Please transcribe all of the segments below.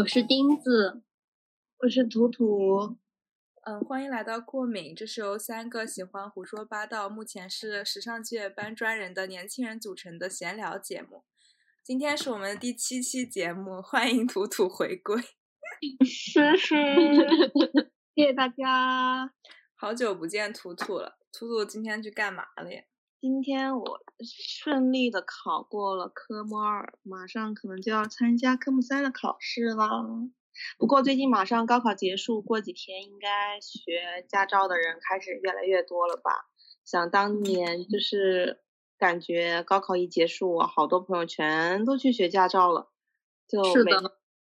我是钉子，我是图图。嗯，欢迎来到过敏，这是由三个喜欢胡说八道、目前是时尚界搬砖人的年轻人组成的闲聊节目。今天是我们的第七期节目，欢迎图图回归。谢谢，谢谢大家。好久不见，图图了。图图今天去干嘛了呀？今天我顺利的考过了科目二，马上可能就要参加科目三的考试了。不过最近马上高考结束，过几天应该学驾照的人开始越来越多了吧？想当年就是感觉高考一结束，我好多朋友全都去学驾照了，就每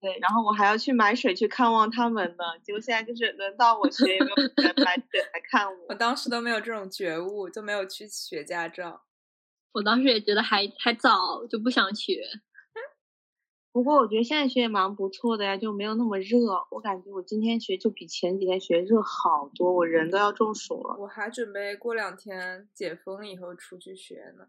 对，然后我还要去买水去看望他们呢。结果现在就是轮到我学，也没有人买水来看我？我当时都没有这种觉悟，就没有去学驾照。我当时也觉得还还早，就不想学。不过我觉得现在学也蛮不错的呀，就没有那么热。我感觉我今天学就比前几天学热好多，我人都要中暑了。我还准备过两天解封以后出去学呢。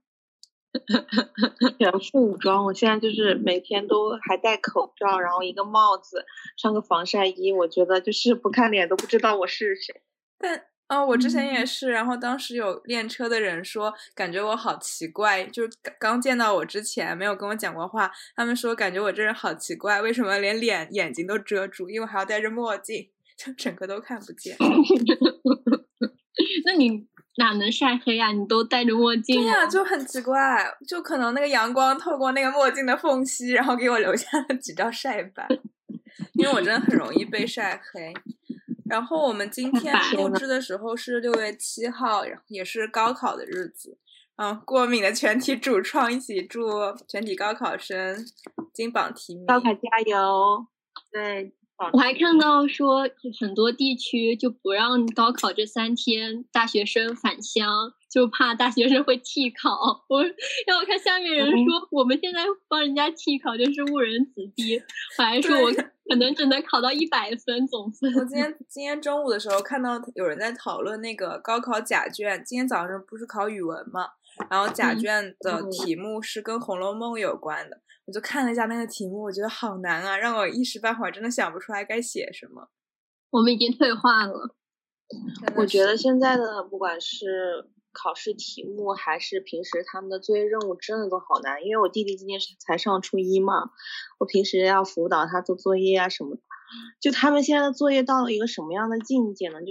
全副武装，我现在就是每天都还戴口罩，然后一个帽子，穿个防晒衣。我觉得就是不看脸都不知道我是谁。但啊，我之前也是，然后当时有练车的人说，感觉我好奇怪，就是刚见到我之前没有跟我讲过话，他们说感觉我这人好奇怪，为什么连脸眼睛都遮住，因为还要戴着墨镜，就整个都看不见。那你哪能晒黑啊？你都戴着墨镜。对呀，就很奇怪，就可能那个阳光透过那个墨镜的缝隙，然后给我留下了几道晒斑，因为我真的很容易被晒黑。然后我们今天录制的时候是六月七号，也是高考的日子。嗯，过敏的全体主创一起祝全体高考生金榜题名，高考加油！对。我还看到说很多地区就不让高考这三天大学生返乡，就怕大学生会替考。我让我看下面人说，我们现在帮人家替考就是误人子弟。我还说我可能只能考到一百分总分。我今天今天中午的时候看到有人在讨论那个高考假卷。今天早上不是考语文嘛，然后甲卷的题目是跟《红楼梦》有关的。我就看了一下那个题目，我觉得好难啊，让我一时半会儿真的想不出来该写什么。我们已经退化了。我觉得现在的不管是考试题目还是平时他们的作业任务，真的都好难。因为我弟弟今年是才上初一嘛，我平时要辅导他做作业啊什么的。就他们现在的作业到了一个什么样的境界呢？就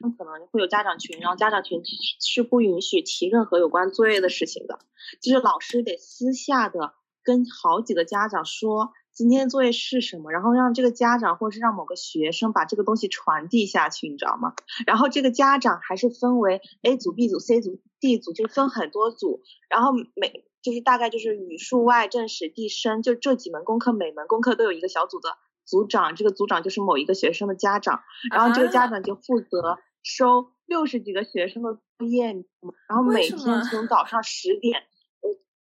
他们可能会有家长群，然后家长群是不允许提任何有关作业的事情的，就是老师得私下的。跟好几个家长说今天的作业是什么，然后让这个家长或者是让某个学生把这个东西传递下去，你知道吗？然后这个家长还是分为 A 组、B 组、C 组、D 组，就分很多组，然后每就是大概就是语数外政史地生，就这几门功课，每门功课都有一个小组的组长，这个组长就是某一个学生的家长，然后这个家长就负责收六十几个学生的作业，然后每天从早上十点。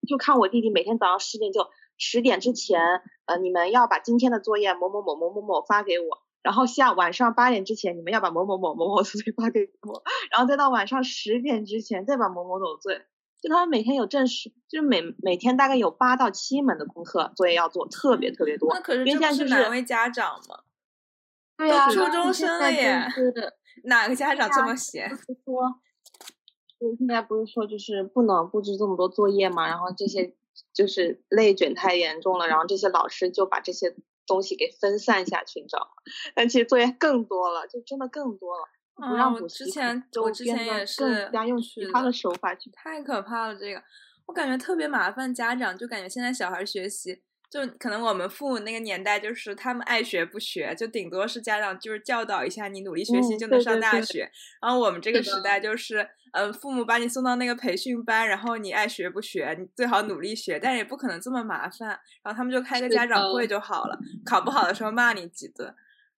就看我弟弟每天早上十点就十点之前，呃，你们要把今天的作业某某某某某某发给我，然后下晚上八点之前你们要把某某某某某作业发给我，然后再到晚上十点之前再把某某某作业，就他们每天有正式，就是每每天大概有八到七门的功课作业要做，特别特别多。那可是这是难为家长吗？对呀，初中生了耶，哪个家长这么闲？说。就现在不是说就是不能布置这么多作业嘛，然后这些就是内卷太严重了，然后这些老师就把这些东西给分散下去，你知道吗？但其实作业更多了，就真的更多了。不让补习，之前我之前也是他的手法去。太可怕了，这个我感觉特别麻烦，家长就感觉现在小孩学习。就可能我们父母那个年代，就是他们爱学不学，就顶多是家长就是教导一下你，努力学习就能上大学。然后我们这个时代就是，嗯，父母把你送到那个培训班，然后你爱学不学，你最好努力学，但也不可能这么麻烦。然后他们就开个家长会就好了，考不好的时候骂你几顿。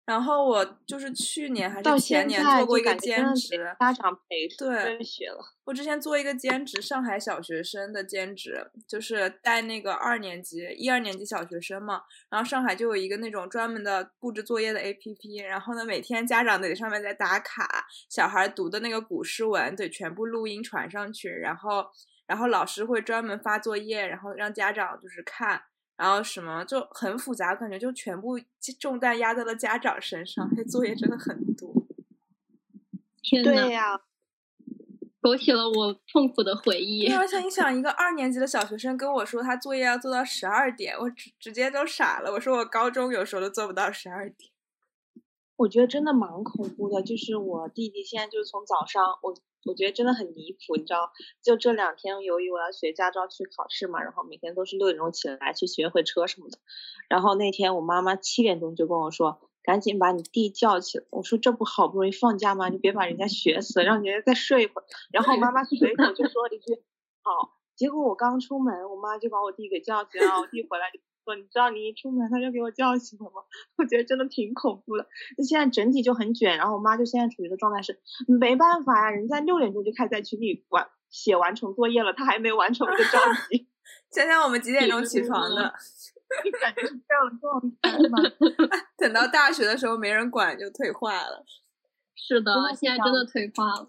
然后我就是去年还是前年做过一个兼职，家长陪对学了。我之前做一个兼职，上海小学生的兼职，就是带那个二年级、一二年级小学生嘛。然后上海就有一个那种专门的布置作业的 APP，然后呢，每天家长得上面在打卡，小孩读的那个古诗文得全部录音传上去，然后然后老师会专门发作业，然后让家长就是看。然后什么就很复杂，感觉就全部重担压在了家长身上，这作业真的很多。天呐，对呀，勾起了我痛苦的回忆。而且你 想，一个二年级的小学生跟我说他作业要做到十二点，我直直接都傻了。我说我高中有时候都做不到十二点。我觉得真的蛮恐怖的，就是我弟弟现在就是从早上，我我觉得真的很离谱，你知道，就这两天由于我要学驾照去考试嘛，然后每天都是六点钟起来去学会车什么的，然后那天我妈妈七点钟就跟我说，赶紧把你弟叫起来，我说这不好不容易放假吗？你别把人家学死，让人家再睡一会儿。然后我妈妈随口就说了一句好，结果我刚出门，我妈就把我弟给叫起来，我弟回来就。你知道你一出门他就给我叫醒了吗？我觉得真的挺恐怖的。那现在整体就很卷，然后我妈就现在处于的状态是没办法呀，人家六点钟就开始在群里完写完成作业了，他还没完成，我就着急。想想我们几点钟起床的，感觉是这样的状态吗？等到大学的时候没人管就退化了。是的，现在真的退化了。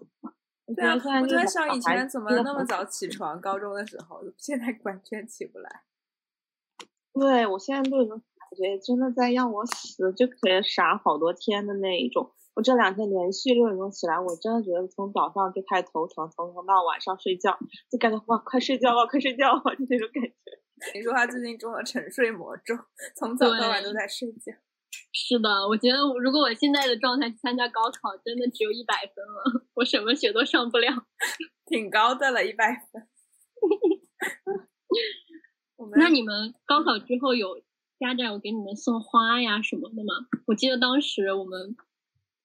对啊，我在想以前怎么那么早起床？高中的时候，现在完全起不来。对我现在都有种感觉真的在让我死，就可以傻好多天的那一种。我这两天连续六点钟起来，我真的觉得从早上就开始头疼，头疼到晚上睡觉，就感觉哇，快睡觉了，快睡觉了，就那种感觉。你说他最近中了沉睡魔咒，从早到晚都在睡觉。是的，我觉得如果我现在的状态去参加高考，真的只有一百分了，我什么学都上不了。挺高的了，一百分。那你们高考之后有家长有给你们送花呀什么的吗？我记得当时我们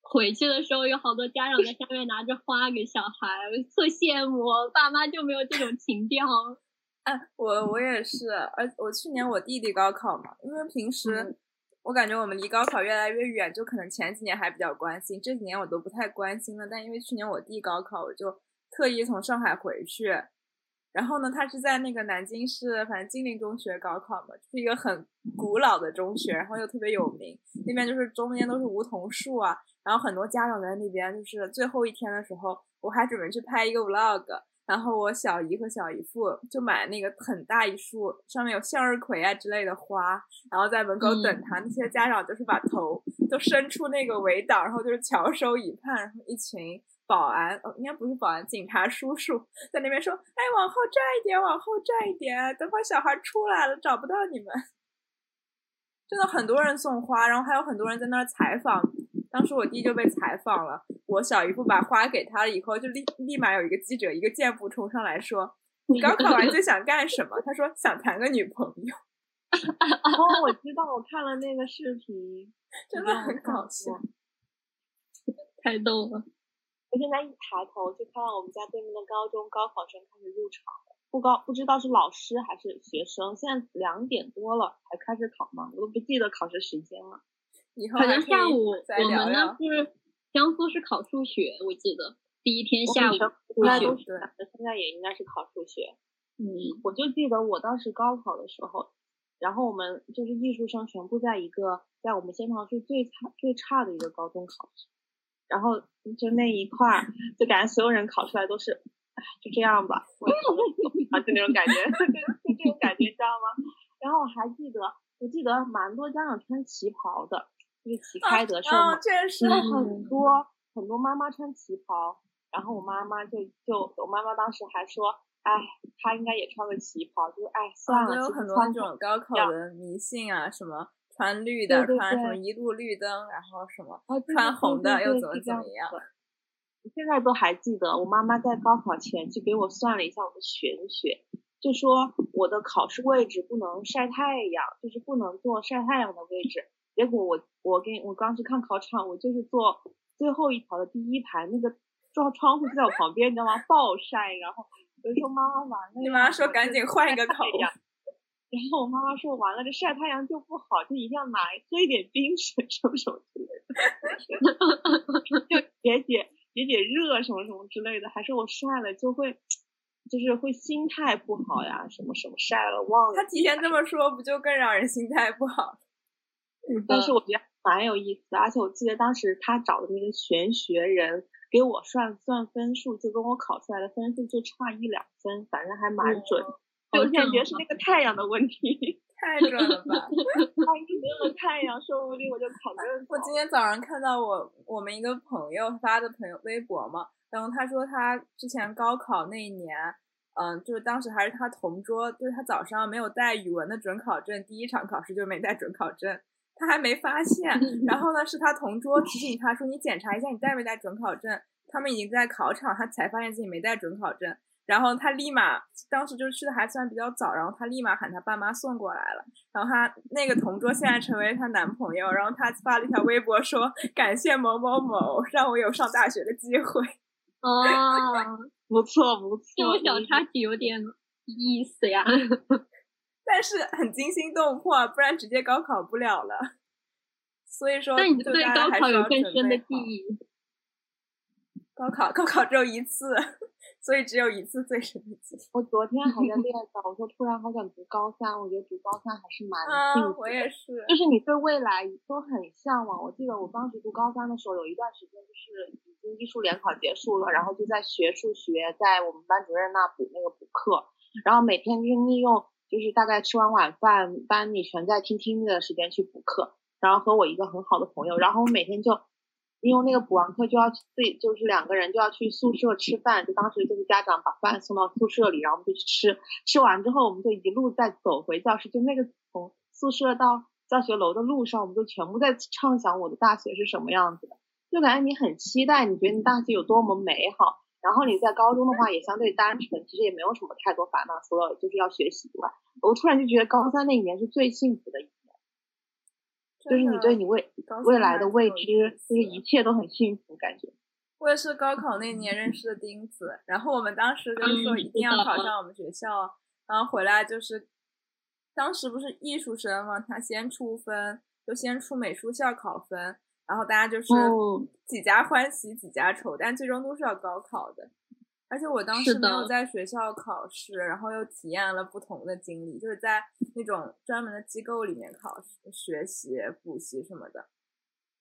回去的时候，有好多家长在下面拿着花给小孩，特羡慕。爸妈就没有这种情调。哎，我我也是，而我去年我弟弟高考嘛，因为平时我感觉我们离高考越来越远，就可能前几年还比较关心，这几年我都不太关心了。但因为去年我弟高考，我就特意从上海回去。然后呢，他是在那个南京市，反正金陵中学高考嘛，是一个很古老的中学，然后又特别有名。那边就是中间都是梧桐树啊，然后很多家长在那边。就是最后一天的时候，我还准备去拍一个 vlog，然后我小姨和小姨父就买那个很大一束，上面有向日葵啊之类的花，然后在门口等他。那些家长就是把头都伸出那个围挡，然后就是翘首以盼，然后一群。保安哦，应该不是保安，警察叔叔在那边说：“哎，往后站一点，往后站一点，等会小孩出来了找不到你们。”真的很多人送花，然后还有很多人在那儿采访。当时我弟就被采访了，我小姨夫把花给他了以后，就立立马有一个记者一个箭步冲上来说：“你高考完就想干什么？”他说：“想谈个女朋友。”哦，我知道，我看了那个视频，真的很搞笑，太逗了。我现在一抬头就看到我们家对面的高中高考生开始入场了，不高不知道是老师还是学生。现在两点多了才开始考吗？我都不记得考试时间了。可能下午我们那是江苏是考数学，我记得第一天下午应该都是，现在也应该是考数学。嗯，我就记得我当时高考的时候，然后我们就是艺术生全部在一个在我们仙桃市最差最差的一个高中考试。然后就那一块儿，就感觉所有人考出来都是，哎，就这样吧，啊，就那种感觉，就就这种感觉，知道吗？然后我还记得，我记得蛮多家长穿旗袍的，就是旗开得胜嘛，然后很多很多妈妈穿旗袍，然后我妈妈就就我妈妈当时还说，哎，她应该也穿个旗袍，就是哎算了，有很多那种高考的迷信啊什么。穿绿的，穿什么一路绿灯，然后什么穿红的又怎么怎么样？我现在都还记得，我妈妈在高考前去给我算了一下我的玄学，就说我的考试位置不能晒太阳，就是不能坐晒太阳的位置。结果我我给我刚去看考场，我就是坐最后一条的第一排，那个窗窗户就在我旁边，你知道吗？暴晒，然后我就说妈妈完了，你妈说赶紧换一个考呀。然后我妈妈说完了，这晒太阳就不好，就一定要拿喝一点冰水什么什么之类的，就解解解解热什么什么之类的。还是我晒了就会，就是会心态不好呀，什么什么晒了忘了。他提前这么说，不就更让人心态不好？但是我觉得蛮有意思的，而且我记得当时他找的那个玄学人给我算算分数，就跟我考出来的分数就差一两分，反正还蛮准。我感觉是那个太阳的问题，太准了吧！万一没有太阳，说不定我就考更我今天早上看到我我们一个朋友发的朋友微博嘛，然后他说他之前高考那一年，嗯，就是当时还是他同桌，就是他早上没有带语文的准考证，第一场考试就没带准考证，他还没发现。然后呢，是他同桌提醒他说：“你检查一下你带没带准考证。”他们已经在考场，他才发现自己没带准考证。然后他立马，当时就去的还算比较早，然后他立马喊他爸妈送过来了。然后他那个同桌现在成为她男朋友，然后他发了一条微博说：“感谢某某某，让我有上大学的机会。”哦，不错不错，这种小插曲有点意思呀，但是很惊心动魄，不然直接高考不了了。所以说，那你对高考有更深的记忆？高考，高考只有一次。所以只有一次最神奇。我昨天还在 练呢，我说突然好想读高三，我觉得读高三还是蛮幸福。我也是。就是你对未来都很向往。我记得我当时读高三的时候，有一段时间就是已经艺术联考结束了，然后就在学数学，在我们班主任那补那个补课，然后每天就是利用就是大概吃完晚饭，班里全在听听力的时间去补课，然后和我一个很好的朋友，然后我每天就。因为那个补完课就要自己，就是两个人就要去宿舍吃饭，就当时就是家长把饭送到宿舍里，然后我们就去吃，吃完之后我们就一路在走回教室，就那个从宿舍到教学楼的路上，我们就全部在畅想我的大学是什么样子的，就感觉你很期待，你觉得你大学有多么美好，然后你在高中的话也相对单纯，其实也没有什么太多烦恼，除了就是要学习以外，我突然就觉得高三那一年是最幸福的一。就是你对你未未来的未知，就是一切都很幸福，感觉。我也是高考那年认识的钉子，然后我们当时就是说一定要考上我们学校，然后回来就是，当时不是艺术生嘛，他先出分，就先出美术校考分，然后大家就是几家欢喜几家愁，但最终都是要高考的。而且我当时没有在学校考试，然后又体验了不同的经历，就是在那种专门的机构里面考试、学习、补习什么的。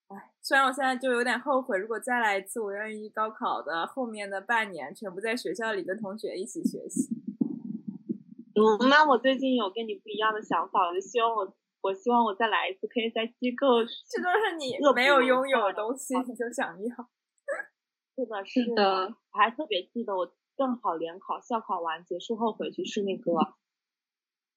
唉，虽然我现在就有点后悔，如果再来一次，我愿意高考的后面的半年全部在学校里跟同学一起学习。嗯，那我最近有跟你不一样的想法，我就希望我，我希望我再来一次，可以在机构。这都是你没有拥有的东西，你就想要。是的，是的，我还特别记得，我正好联考、校考完结束后回去是那个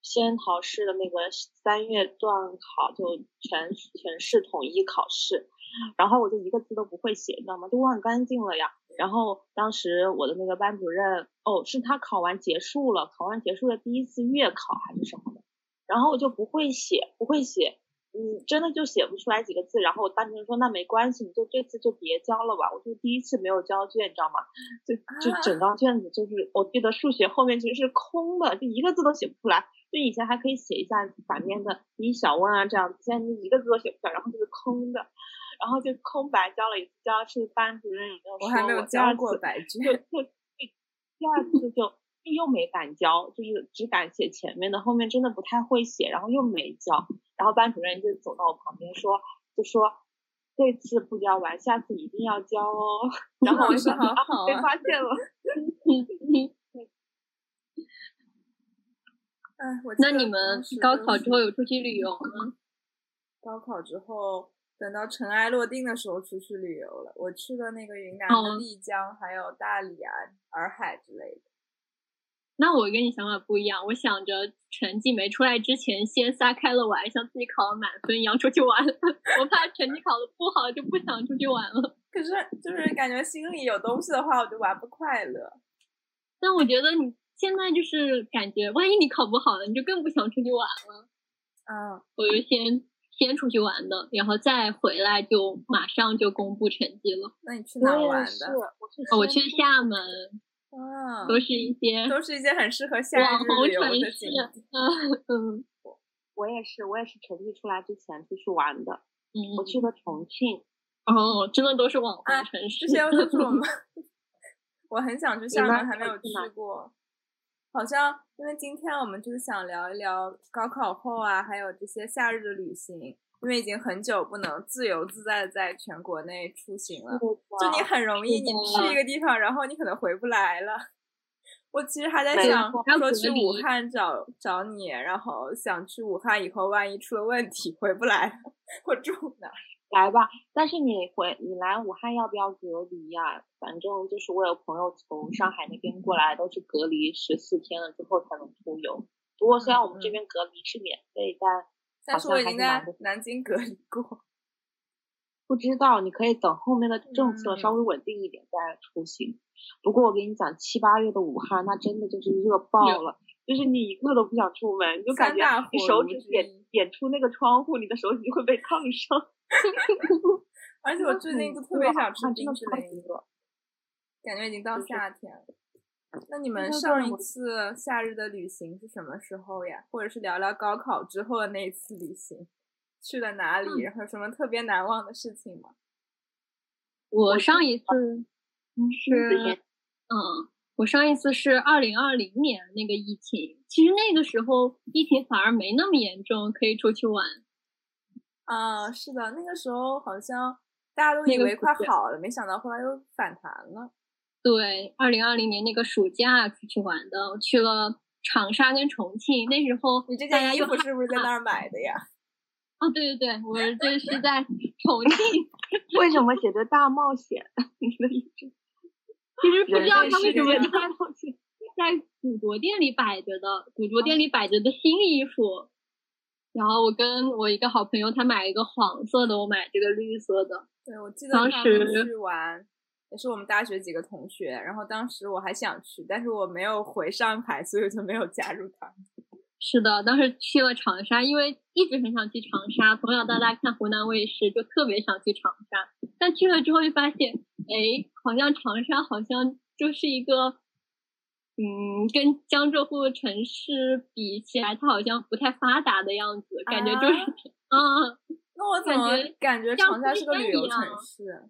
仙桃市的那个三月段考，就全全市统一考试，然后我就一个字都不会写，你知道吗？就忘干净了呀。然后当时我的那个班主任，哦，是他考完结束了，考完结束的第一次月考还是什么的，然后我就不会写，不会写。嗯，真的就写不出来几个字，然后我班主任说那没关系，你就这次就别交了吧。我就第一次没有交卷，你知道吗？就就整张卷子就是，我记得数学后面其实是空的，就一个字都写不出来。就以前还可以写一下反面的一小问啊这样，现在就一个字都写不出来，然后就是空的，然后就空白交了一次，交是班主任我还没有交过白卷，就就第二次就就又没敢交，就是只敢写前面的，后面真的不太会写，然后又没交。然后班主任就走到我旁边说，就说这次不交完，下次一定要交哦。然后我说 好好，被发现了。哎，我那你们高考之后有出去旅游吗？高考之后，等到尘埃落定的时候出去旅游了。我去了那个云南的丽江，还有大理啊、洱海之类的。那我跟你想法不一样，我想着成绩没出来之前先撒开了玩，像自己考了满分一样出去玩。我怕成绩考的不好就不想出去玩了。可是就是感觉心里有东西的话，我就玩不快乐。但我觉得你现在就是感觉，万一你考不好了，你就更不想出去玩了。嗯，我就先先出去玩的，然后再回来就马上就公布成绩了。那你去哪玩的？我去厦门。啊，都是一些都是一些很适合夏日旅游的景点。嗯，我也是，我也是成绩出来之前出去玩的。嗯，我去了重庆。哦，真的都是网红城市。这些都是我们。我很想去厦门，还没有去过。好像因为今天我们就是想聊一聊高考后啊，还有这些夏日的旅行。因为已经很久不能自由自在的在全国内出行了，就你很容易，你去一个地方，然后你可能回不来了。我其实还在想说去武汉找找你，然后想去武汉以后，万一出了问题 回不来，我住哪？来吧，但是你回你来武汉要不要隔离呀？反正就是我有朋友从上海那边过来，都是隔离十四天了之后才能出游。不过虽然我们这边隔离是免费，但但是我已经在南京隔离过。不知道，你可以等后面的政策稍微稳定一点再出行。不过我跟你讲，七八月的武汉那真的就是热爆了，就是你一个都不想出门，你就感觉你手指点点出那个窗户，你的手指会被烫伤。而且我最近就特别想 吃冰淇淋，感觉已经到夏天了。那你们上一次夏日的旅行是什么时候呀？或者是聊聊高考之后的那一次旅行？去了哪里？然后什么特别难忘的事情吗？我上一次是，嗯，我上一次是二零二零年那个疫情，其实那个时候疫情反而没那么严重，可以出去玩。啊，是的，那个时候好像大家都以为快好了，没想到后来又反弹了。对，二零二零年那个暑假出去玩的，去了长沙跟重庆。那时候你这件衣服是不是在那儿买的呀？哦，对对对，我这是在重庆。为什么写着大冒险？你的衣服其实不知道他为什么大冒险在古着店里摆着的，古着店里摆着的新衣服。然后我跟我一个好朋友，他买了一个黄色的，我买这个绿色的。对，我记得当时去玩，也是我们大学几个同学。然后当时我还想去，但是我没有回上海，所以就没有加入他。是的，当时去了长沙，因为一直很想去长沙，从小到大看湖南卫视，就特别想去长沙。但去了之后就发现，哎，好像长沙好像就是一个，嗯，跟江浙沪城市比起来，它好像不太发达的样子，感觉就是，嗯。那我怎么感觉长沙是个旅游城市？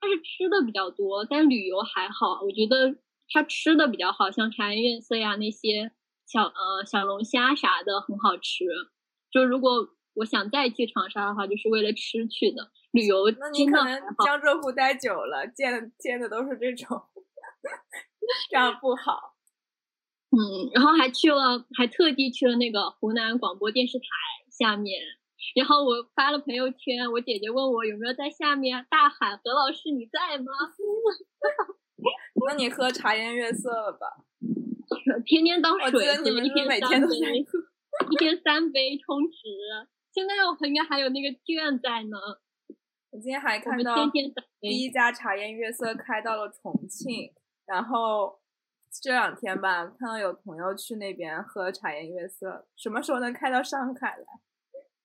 它是吃的比较多，但旅游还好。我觉得它吃的比较好，像茶颜悦色呀那些。小呃小龙虾啥的很好吃，就如果我想再去长沙的话，就是为了吃去的。旅游那你可能江浙沪待久了，见的见的都是这种，这样不好。嗯，然后还去了，还特地去了那个湖南广播电视台下面，然后我发了朋友圈，我姐姐问我有没有在下面大喊何老师你在吗？那你喝茶颜悦色了吧？天天当水喝，一天三杯，一天三杯充值。现在我应该还有那个券在呢。我今天还看到第一家茶颜悦色开到了重庆，然后这两天吧，看到有朋友去那边喝茶颜悦色。什么时候能开到上海来？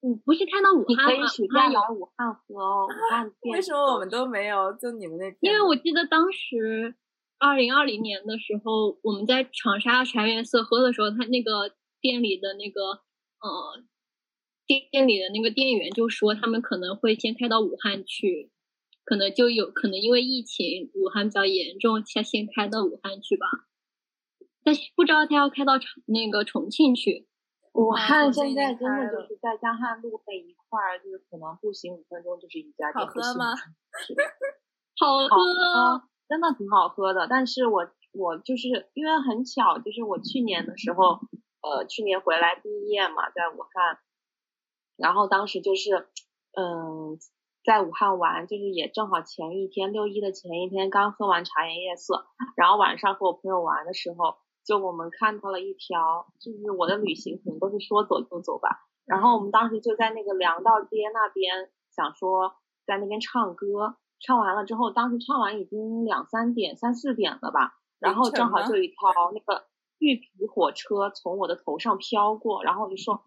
嗯，不是开到武汉吗？暑假来武汉喝哦。武汉 为什么我们都没有？就你们那边？因为我记得当时。二零二零年的时候，我们在长沙茶颜悦色喝的时候，他那个店里的那个呃店店里的那个店员就说，他们可能会先开到武汉去，可能就有可能因为疫情武汉比较严重，先先开到武汉去吧。但不知道他要开到重那个重庆去。武汉现在真的就是在江汉路那一块儿，就是可能步行五分钟就是一家店。好喝吗？好喝。真的挺好喝的，但是我我就是因为很巧，就是我去年的时候，呃，去年回来毕业嘛，在武汉，然后当时就是，嗯，在武汉玩，就是也正好前一天六一的前一天刚喝完茶颜悦色，然后晚上和我朋友玩的时候，就我们看到了一条，就是我的旅行可能都是说走就走吧，然后我们当时就在那个粮道街那边，想说在那边唱歌。唱完了之后，当时唱完已经两三点、三四点了吧，然后正好就有一条那个绿皮火车从我的头上飘过，然后我就说，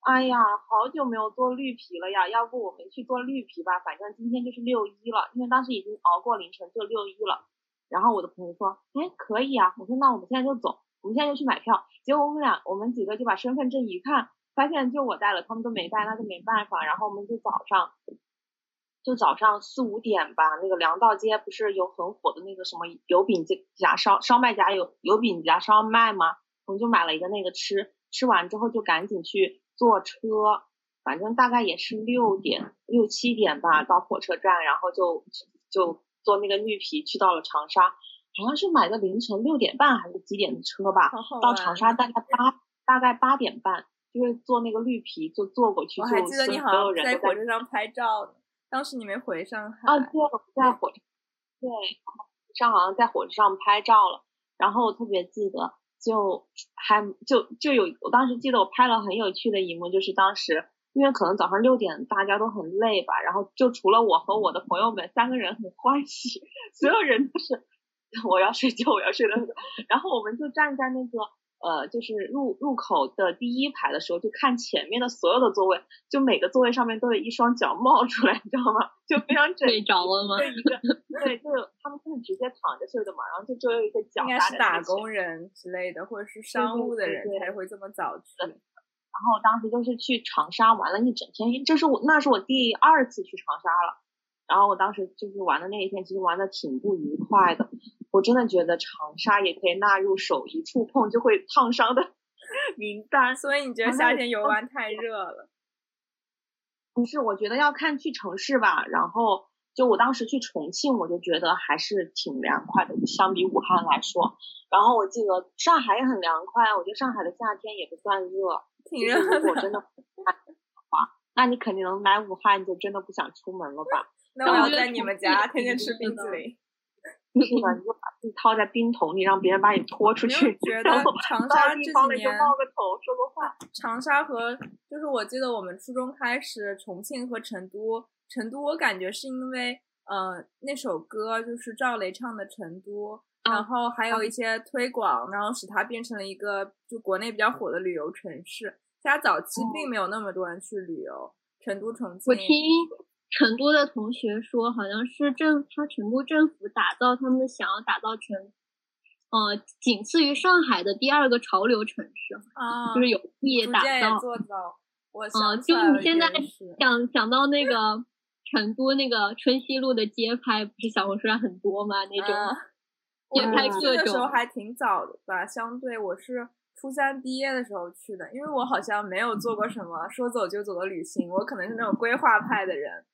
哎呀，好久没有坐绿皮了呀，要不我们去坐绿皮吧，反正今天就是六一了，因为当时已经熬过凌晨就六一了。然后我的朋友说，哎，可以啊，我说那我们现在就走，我们现在就去买票。结果我们俩，我们几个就把身份证一看，发现就我带了，他们都没带，那就没办法。然后我们就早上。就早上四五点吧，那个粮道街不是有很火的那个什么油饼夹烧烧麦夹油油饼夹烧麦吗？我们就买了一个那个吃，吃完之后就赶紧去坐车，反正大概也是六点六七点吧到火车站，然后就就坐那个绿皮去到了长沙。好像是买的凌晨六点半还是几点的车吧，到长沙大概八大概八点半，就是坐那个绿皮就坐过去，我还记得你好像在火车上拍照呢，当时你没回上海啊？对，我在火车对上好像在火车上拍照了，然后我特别记得，就还就就有我当时记得我拍了很有趣的一幕，就是当时。因为可能早上六点大家都很累吧，然后就除了我和我的朋友们三个人很欢喜，所有人都是我要睡觉，我要睡了。然后我们就站在那个呃，就是入入口的第一排的时候，就看前面的所有的座位，就每个座位上面都有一双脚冒出来，你知道吗？就非常整。睡着了吗？对，一个对，就他们是直接躺着睡的嘛，然后就只有一个脚。应该是打工人之类的，或者是商务的人才会这么早去。然后当时就是去长沙玩了一整天，这是我那是我第二次去长沙了。然后我当时就是玩的那一天，其实玩的挺不愉快的。我真的觉得长沙也可以纳入手一触碰就会烫伤的 名单。所以你觉得夏天游玩太热了？不是，我觉得要看去城市吧。然后就我当时去重庆，我就觉得还是挺凉快的，相比武汉来说。然后我记得上海也很凉快，我觉得上海的夏天也不算热。如果真的话，那你肯定能来武汉，就真的不想出门了吧？那我要在你们家天天吃冰淇淋。是的，你就把自己套在冰桶里，让别人把你拖出去。觉得长沙这几年冒个头说个话。长沙和就是我记得我们初中开始，重庆和成都，成都我感觉是因为呃那首歌就是赵雷唱的《成都》。然后还有一些推广，然后使它变成了一个就国内比较火的旅游城市。它早期并没有那么多人去旅游，成都、重庆。我听成都的同学说，好像是政他成都政府打造他们想要打造成，呃，仅次于上海的第二个潮流城市啊，就是有意打造。做到。我啊，就你现在想想到那 个成都那个春熙路的街拍，不是小红书上很多吗？那种。我去的时候还挺早的吧，相对我是初三毕业的时候去的，因为我好像没有做过什么说走就走的旅行，我可能是那种规划派的人，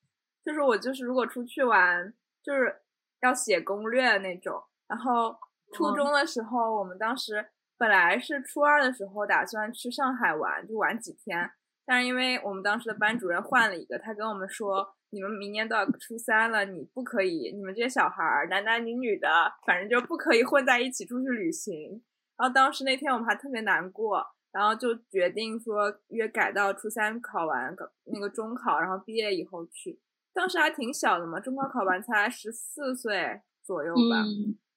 就是我就是如果出去玩，就是要写攻略那种。然后初中的时候，我们当时本来是初二的时候打算去上海玩，就玩几天，但是因为我们当时的班主任换了一个，他跟我们说。你们明年都要初三了，你不可以，你们这些小孩儿，男男女女的，反正就不可以混在一起出去旅行。然后当时那天我们还特别难过，然后就决定说约改到初三考完那个中考，然后毕业以后去。当时还挺小的嘛，中考考完才十四岁左右吧。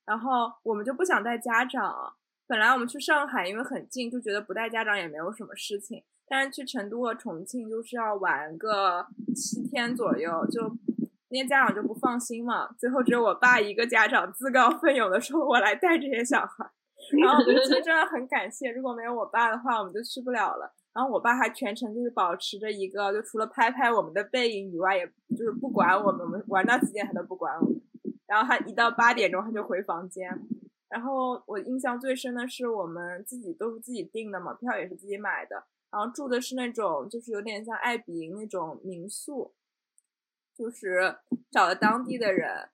然后我们就不想带家长，本来我们去上海因为很近，就觉得不带家长也没有什么事情。但是去成都和重庆就是要玩个七天左右，就那些家长就不放心嘛。最后只有我爸一个家长自告奋勇的说：“我来带这些小孩。”然后其实真的很感谢，如果没有我爸的话，我们就去不了了。然后我爸还全程就是保持着一个，就除了拍拍我们的背影以外，也就是不管我们，我们玩到几点他都不管我们。然后他一到八点钟他就回房间。然后我印象最深的是我们自己都是自己订的嘛，票也是自己买的。然后住的是那种，就是有点像爱彼迎那种民宿，就是找了当地的人，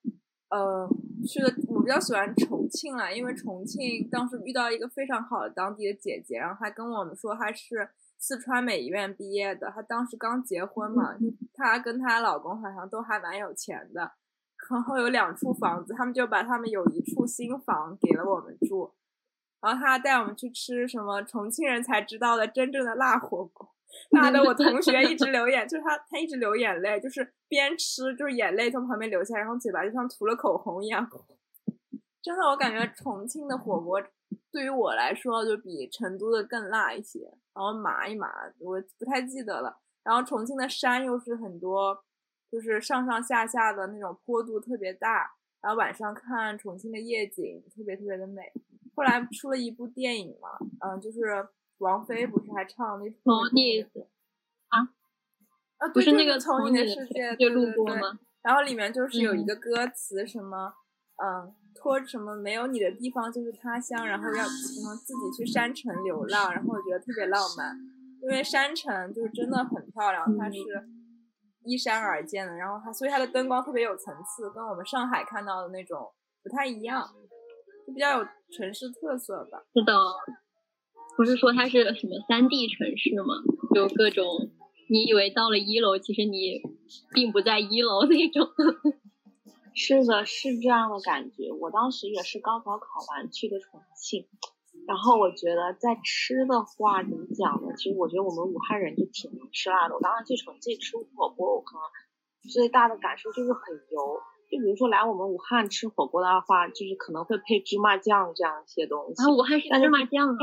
呃，去了。我比较喜欢重庆啦，因为重庆当时遇到一个非常好的当地的姐姐，然后她跟我们说她是四川美院毕业的，她当时刚结婚嘛，她跟她老公好像都还蛮有钱的，然后有两处房子，他们就把他们有一处新房给了我们住。然后他带我们去吃什么重庆人才知道的真正的辣火锅，辣的我同学一直流眼，就是他他一直流眼泪，就是边吃就是眼泪从旁边流下来，然后嘴巴就像涂了口红一样。真的，我感觉重庆的火锅对于我来说就比成都的更辣一些，然后麻一麻，我不太记得了。然后重庆的山又是很多，就是上上下下的那种坡度特别大，然后晚上看重庆的夜景特别特别的美。后来出了一部电影嘛，嗯，就是王菲不是还唱那从你啊啊，不是那个从你的世界就路过吗？然后里面就是有一个歌词，什么嗯，托什么没有你的地方就是他乡，然后要什么自己去山城流浪，然后我觉得特别浪漫，因为山城就是真的很漂亮，它是依山而建的，然后它所以它的灯光特别有层次，跟我们上海看到的那种不太一样。就比较有城市特色吧。是的，不是说它是什么三 D 城市吗？有各种，你以为到了一楼，其实你并不在一楼那种。是的，是这样的感觉。我当时也是高考考完去的重庆，然后我觉得在吃的话怎么讲呢？其实我觉得我们武汉人就挺能吃辣的。我当时去重庆吃火锅，我可能最大的感受就是很油。就比如说来我们武汉吃火锅的话，就是可能会配芝麻酱这样一些东西。啊，武汉是芝麻酱。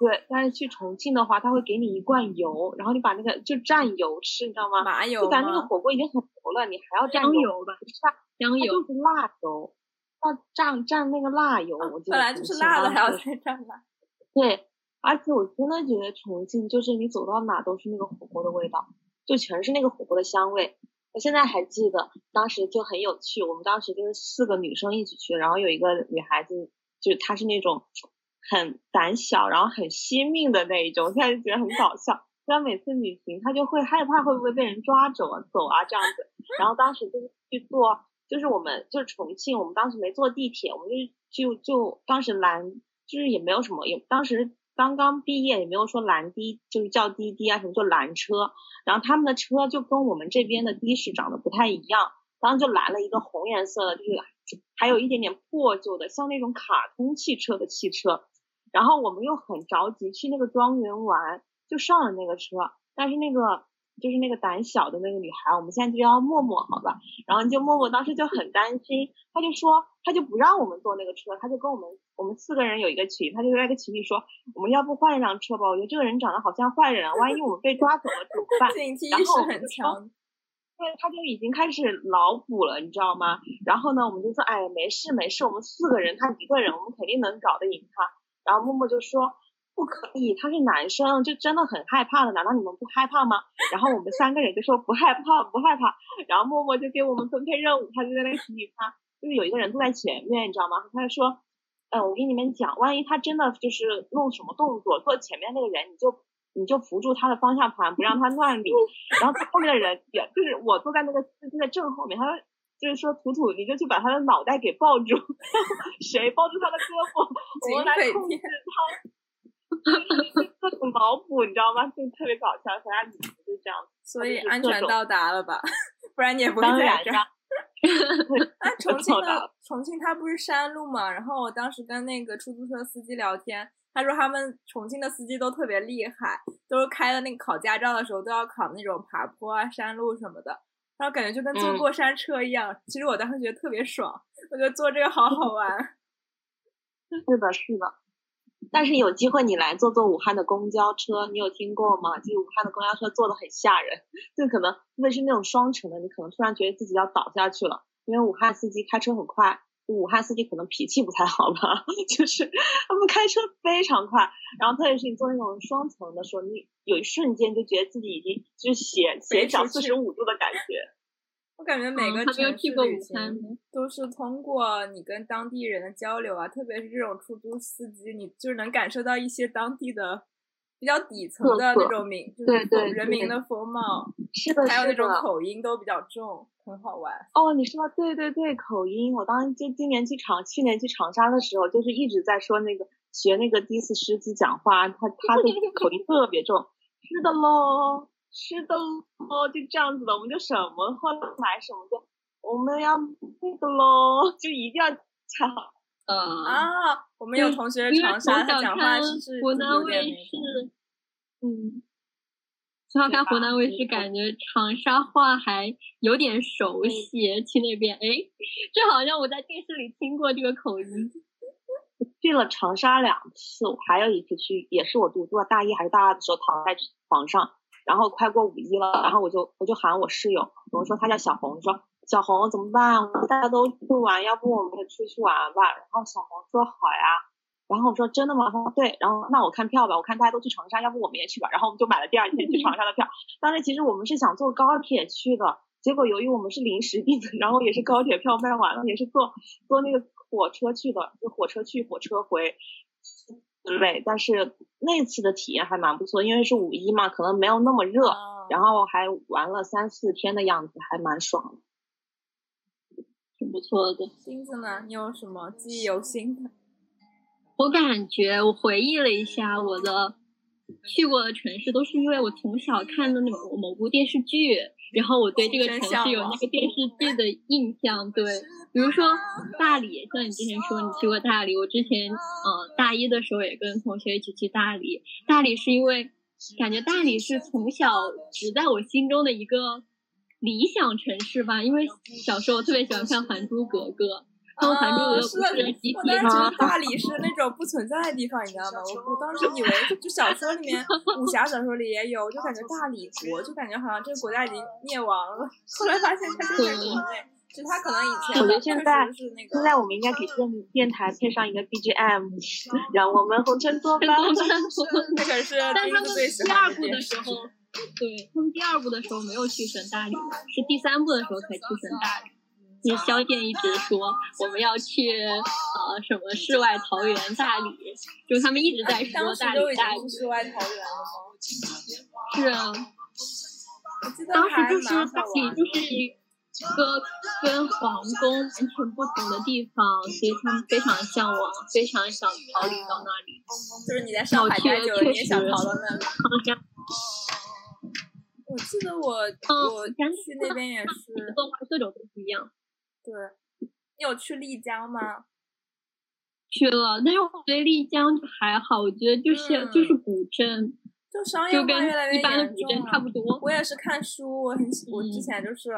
对，但是去重庆的话，他会给你一罐油，然后你把那个就蘸油吃，你知道吗？麻油就咱那个火锅已经很油了，你还要蘸油吧？香油就是辣油，要蘸蘸那个辣油。我本来就是辣的，还要再蘸辣。对，而且我真的觉得重庆就是你走到哪都是那个火锅的味道，就全是那个火锅的香味。我现在还记得当时就很有趣，我们当时就是四个女生一起去，然后有一个女孩子，就是她是那种。很胆小，然后很惜命的那一种，现在就觉得很搞笑。他每次旅行，她就会害怕会不会被人抓走啊走啊这样子。然后当时就是去坐，就是我们就是重庆，我们当时没坐地铁，我们就就就当时拦，就是也没有什么，也当时刚刚毕业，也没有说拦滴，就是叫滴滴啊什么，就拦车。然后他们的车就跟我们这边的的士长得不太一样，当时就拦了一个红颜色的，就是还有一点点破旧的，像那种卡通汽车的汽车。然后我们又很着急去那个庄园玩，就上了那个车。但是那个就是那个胆小的那个女孩，我们现在就叫默默，好吧？然后就默默当时就很担心，他就说他就不让我们坐那个车，他就跟我们我们四个人有一个群，他就在那个群里说，我们要不换一辆车吧？我觉得这个人长得好像坏人，万一我们被抓走了怎么办？然后很强。对，他就已经开始脑补了，你知道吗？然后呢，我们就说，哎，没事没事，我们四个人，他一个人，我们肯定能搞得赢他。然后默默就说不可以，他是男生，就真的很害怕的。难道你们不害怕吗？然后我们三个人就说不害怕，不害怕。然后默默就给我们分配任务，他就在那个群里发，就是有一个人坐在前面，你知道吗？他就说，嗯，我跟你们讲，万一他真的就是弄什么动作，坐前面那个人你就你就扶住他的方向盘，不让他乱 理。然后后面的人也就是我坐在那个司机的正后面，他说。就是说，图图，你就去把他的脑袋给抱住，谁抱住他的胳膊，我们来控制 他。各种脑补，你知道吗？就特别搞笑，小家女就这样。所以安全到达了吧？不然你也不会在这儿。那 重庆的重庆，它不是山路嘛？然后我当时跟那个出租车司机聊天，他说他们重庆的司机都特别厉害，都是开的那个考驾照的时候都要考那种爬坡啊、山路什么的。然后感觉就跟坐过山车一样，其实我当时觉得特别爽，我觉得坐这个好好玩。是的，是的。但是有机会你来坐坐武汉的公交车，你有听过吗？就武汉的公交车坐的很吓人，就可能特别是那种双层的，你可能突然觉得自己要倒下去了，因为武汉司机开车很快。武汉司机可能脾气不太好吧，就是他们开车非常快，然后特别是你坐那种双层的时候，你有一瞬间就觉得自己已经就是斜斜角四十五度的感觉。我感觉每个城市旅行都是通过你跟当地人的交流啊，特别是这种出租司机，你就是能感受到一些当地的。比较底层的那种民，就是人民的风貌，是的，还有那种口音都比较重，很好玩。哦，你说对对对，口音，我当时就今年去长，去年去长沙的时候，就是一直在说那个学那个的士司机讲话，他他的口音特别重。是的喽，是的喽，就这样子的，我们就什么话来什么就，我们要那个喽，就一定要抢。嗯啊，我们有同学长沙，他讲话是湖南卫视，嗯，从小看湖南卫视，感觉长沙话还有点熟悉。去那边，哎，这好像我在电视里听过这个口音。去了长沙两次，我还有一次去，也是我读读大一还是大二的时候，躺在床上，然后快过五一了，然后我就我就喊我室友，我说他叫小红，说。小红怎么办？大家都去玩，要不我们也出去玩吧？然后小红说好呀。然后我说真的吗？他说对。然后那我看票吧，我看大家都去长沙，要不我们也去吧？然后我们就买了第二天去长沙的票。当时其实我们是想坐高铁去的，结果由于我们是临时订的，然后也是高铁票卖完了，也是坐坐那个火车去的，就火车去火车回。对，但是那次的体验还蛮不错，因为是五一嘛，可能没有那么热，然后还玩了三四天的样子，还蛮爽的。不错的。金子呢？你有什么记忆犹新的？我感觉我回忆了一下我的去过的城市，都是因为我从小看的那种某部电视剧，然后我对这个城市有那个电视剧的印象。对，比如说大理，像你之前说你去过大理，我之前呃大一的时候也跟同学一起去大理。大理是因为感觉大理是从小植在我心中的一个理想城市吧，因为小时候特别喜欢看《还珠格格》。啊，是的，我当时觉得 大理是那种不存在的地方，你知道吗？我我当时以为就小说里面武侠小说里也有，就感觉大理国就感觉好像这个国家已经灭亡了。后来发现它就在国内，就它可能以前我觉得现在是那个。现在我们应该给电电台配上一个 BGM，让我们红尘作伴。那可是但他们第二部的时候，对他们第二部的时候没有去选大理，是第三部的时候才去选大理。是萧剑一直说我们要去呃什么世外桃源大理，就他们一直在说大理大理。世外桃源了吗？是啊，当时就是大理就是一个跟皇宫完全不同的地方，所以他们非常向往，非常想逃离到那里。就是你在上海待久了，你也想逃到那里。我记得我我去那边也是，各种都不一样。对，你有去丽江吗？去了，但是我觉得丽江就还好，我觉得就是就是古镇，就商业化越来越严重差不多。我也是看书，我很我之前就是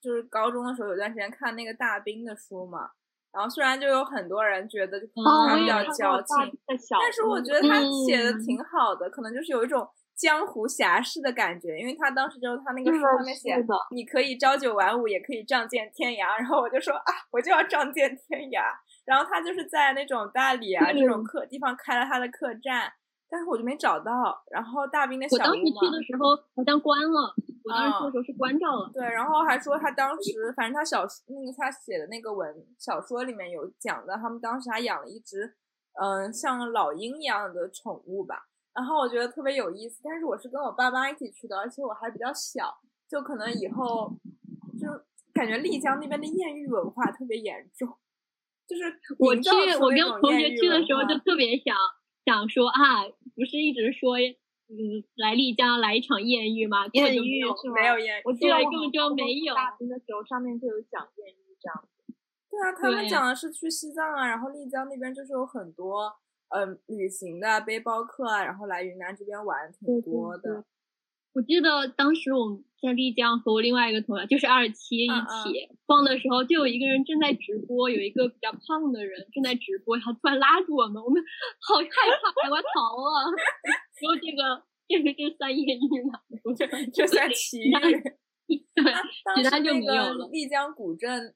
就是高中的时候有段时间看那个大兵的书嘛，然后虽然就有很多人觉得就他比较矫情，但是我觉得他写的挺好的，可能就是有一种。江湖侠士的感觉，因为他当时就是他那个书上面写，你可以朝九晚五，也可以仗剑天涯。然后我就说啊，我就要仗剑天涯。然后他就是在那种大理啊这种客地方开了他的客栈，但是我就没找到。然后大兵的小屋嘛，我当时去的时候好像关了，我当时去的时候是关掉了。对，然后还说他当时，反正他小那个他写的那个文小说里面有讲的，他们当时还养了一只嗯像老鹰一样的宠物吧。然后我觉得特别有意思，但是我是跟我爸妈一起去的，而且我还比较小，就可能以后就感觉丽江那边的艳遇文化特别严重，就是我去，我跟同学去的时候就特别想想说啊，不是一直说嗯来丽江来一场艳遇吗？艳遇是没有艳遇，我记得根本就没有。大兵的时候上面就有讲艳遇这样子。对啊，他们讲的是去西藏啊，然后丽江那边就是有很多。嗯，旅行的背包客啊，然后来云南这边玩挺多的。我记得当时我们在丽江和我另外一个同学，就是二七一起逛的时候，就有一个人正在直播，有一个比较胖的人正在直播，然后突然拉住我们，我们 好害怕，赶快逃啊！然后这个这个就算艳遇吗？这 这算奇遇。对，其他就没有了。丽江古镇。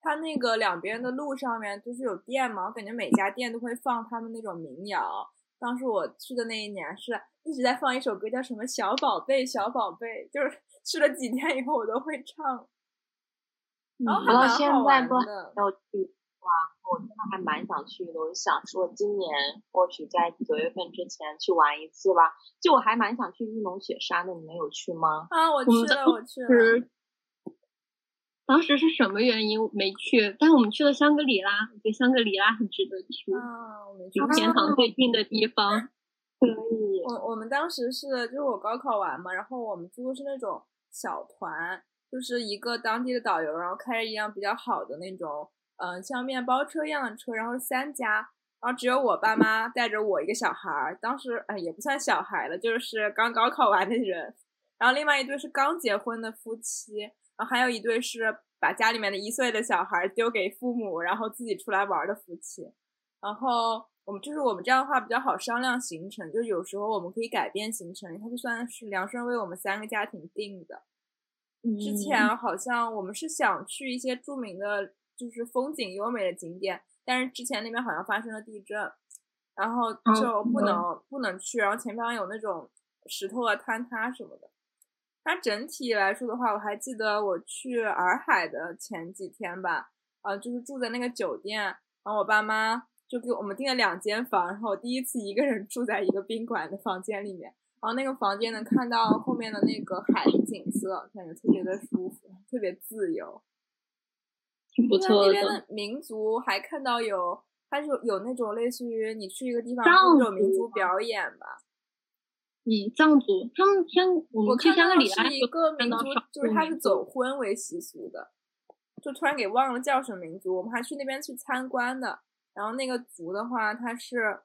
它那个两边的路上面就是有店嘛，我感觉每家店都会放他们那种民谣。当时我去的那一年是一直在放一首歌，叫什么“小宝贝，小宝贝”，就是 去了几天以后我都会唱。然后到现在都要去哇，我真的还蛮想去的。我想说今年或许在九月份之前去玩一次吧。就我还蛮想去玉龙雪山的，你们有去吗？啊，我去了，我去了。当时是什么原因没去？但我们去了香格里拉，我觉得香格里拉很值得去，离天堂最近的地方。可以。我我们当时是就是我高考完嘛，然后我们租的是那种小团，就是一个当地的导游，然后开着一辆比较好的那种，嗯，像面包车一样的车，然后三家，然后只有我爸妈带着我一个小孩儿，当时哎也不算小孩了，就是刚高考完的人，然后另外一对是刚结婚的夫妻。然后还有一对是把家里面的一岁的小孩丢给父母，然后自己出来玩的夫妻。然后我们就是我们这样的话比较好商量行程，就有时候我们可以改变行程，它就算是量身为我们三个家庭定的。之前好像我们是想去一些著名的，就是风景优美的景点，但是之前那边好像发生了地震，然后就不能不能去，然后前方有那种石头啊坍塌什么的。它整体来说的话，我还记得我去洱海的前几天吧，呃，就是住在那个酒店，然后我爸妈就给我们订了两间房，然后我第一次一个人住在一个宾馆的房间里面，然后那个房间能看到后面的那个海的景色，感觉特别的舒服，特别自由，挺不错那边的民族还看到有，它是有那种类似于你去一个地方藏那种民族族表演吧。嗯，藏族他们香我我们去看到香格里拉是一个民族就是他是走婚为习俗的，就突然给忘了叫什么民族。我们还去那边去参观的，然后那个族的话，它是，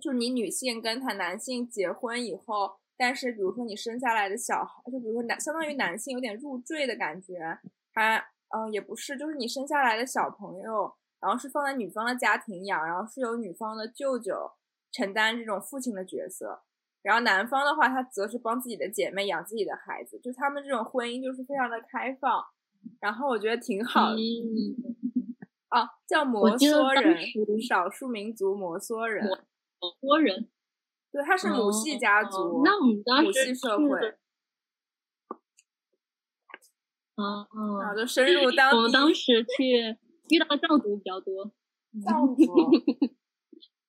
就是你女性跟他男性结婚以后，但是比如说你生下来的小孩，就比如说男相当于男性有点入赘的感觉，他嗯、呃也不是，就是你生下来的小朋友，然后是放在女方的家庭养，然后是由女方的舅舅承担这种父亲的角色。然后男方的话，他则是帮自己的姐妹养自己的孩子，就他们这种婚姻就是非常的开放，然后我觉得挺好的。嗯，哦，叫摩梭人，少数民族摩梭人，多人对，他是母系家哦族，那我们当母系社会，嗯嗯，然后就深入当地。我们当时去遇到藏族比较多，藏族，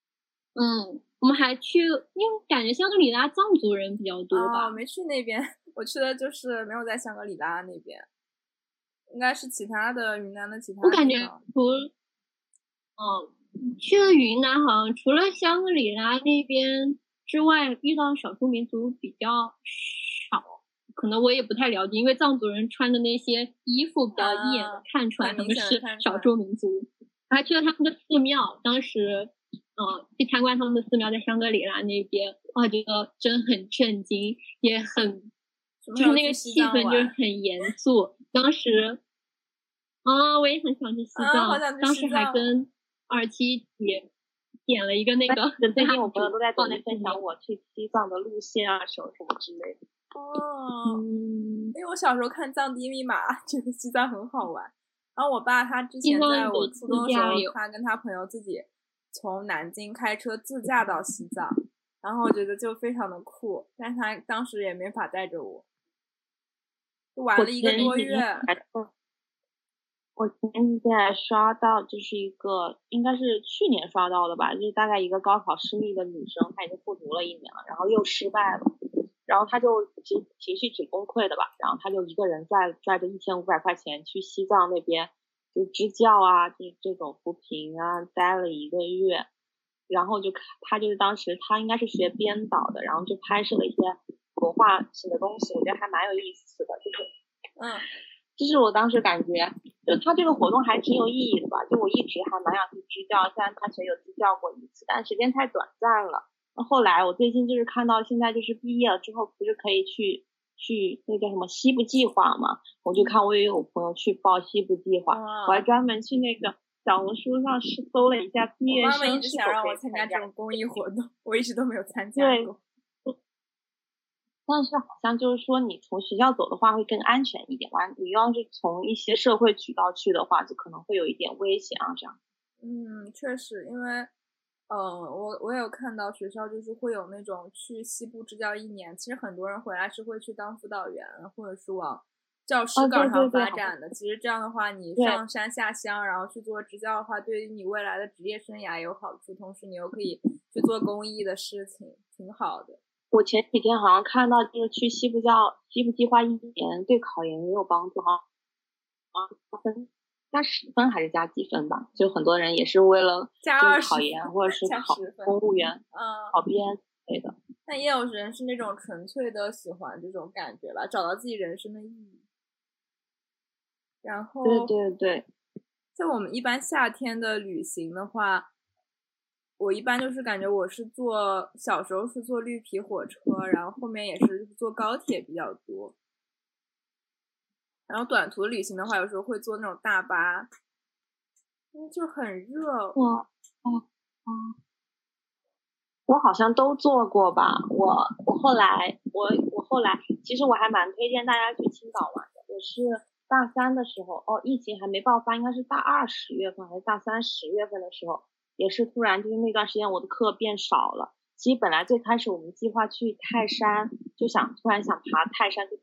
嗯，我们还去，因为感觉香格里拉藏族人比较多哦，吧，没去那边，我去的就是没有在香格里拉那边，应该是其他的云南的其他我感觉除了，嗯，去了云南好像除了香格里拉那边之外，遇到少数民族比较少。可能我也不太了解，因为藏族人穿的那些衣服比较一眼啊看出来很他们是少数民族。还去了他们的寺庙，当时，嗯，去参观他们的寺庙，在香格里拉那边，哇，觉得真很震惊，也很就是那个气氛就是很严肃。当时，啊，我也很想去西啊藏，当时还跟二七姐点了一个那个最近我朋友都在放在抖音分享我去西藏的路线啊，什么什么之类的。哦，嗯，因为我小时候看《藏地密码》，觉得西藏很好玩。然后我爸他之前在我初中的时候他跟他朋友自己从南京开车自驾到西藏，然后我觉得就非常的酷，但是他当时也没法带着我，就玩了一个多月。我前几天还刷到，就是一个应该是去年刷到的吧，就是大概一个高考失利的女生，她已经复读了一年了，然后又失败了，然后她就情情绪挺崩溃的吧，然后她就一个人拽拽着一千五百块钱去西藏那边就支教啊，就是这种扶贫啊，待了一个月，然后就看她就是当时他应该是学编导的，然后就拍摄了一些文化性的东西，我觉得还蛮有意思的，就是。嗯，就是我当时感觉，就他这个活动还挺有意义的吧。就我一直还蛮想去支教，虽然他前有支教过一次，但时间太短暂了。那后来我最近就是看到现在就是毕业了之后，不是可以去去那个叫什么西部计划嘛？我就看我也有朋友去报西部计划，哇我还专门去那个小红书上是搜了一下毕业我妈妈一生直想让我参加这种公益活动，我一直都没有参加过。但是好像就是说，你从学校走的话会更安全一点。完，你要是从一些社会渠道去的话，就可能会有一点危险啊，这样。嗯，确实，因为，嗯，我我有看到学校就是会有那种去西部支教一年，其实很多人回来是会去当辅导员，或者是往教师岗上发展的。其实这样的话，你上山下乡，然后去做支教的话，对于你未来的职业生涯有好处，同时你又可以去做公益的事情，挺好的。我前几天好像看到，就是去西部教西部计划一年对考研也有帮助，好像啊加十分还是加几分吧？就很多人也是为了加就是20考研或者是考加10分公务员、嗯，考编之类的。但也有人是那种纯粹的喜欢这种感觉吧，找到自己人生的意义。然后，对对对，像我们一般夏天的旅行的话，我一般就是感觉我是坐小时候是坐绿皮火车，然后后面也是坐高铁比较多。然后短途旅行的话，有时候会坐那种大巴，因为就很热。我哦哦，我好像都坐过吧。我我后来我我后来，其实我还蛮推荐大家去青岛玩的。我是大三的时候，哦，疫情还没爆发，应该是大二十月份还是大三十月份的时候，也是突然就是那段时间我的课变少了。其实本来最开始我们计划去泰山，就想突然想爬泰山，就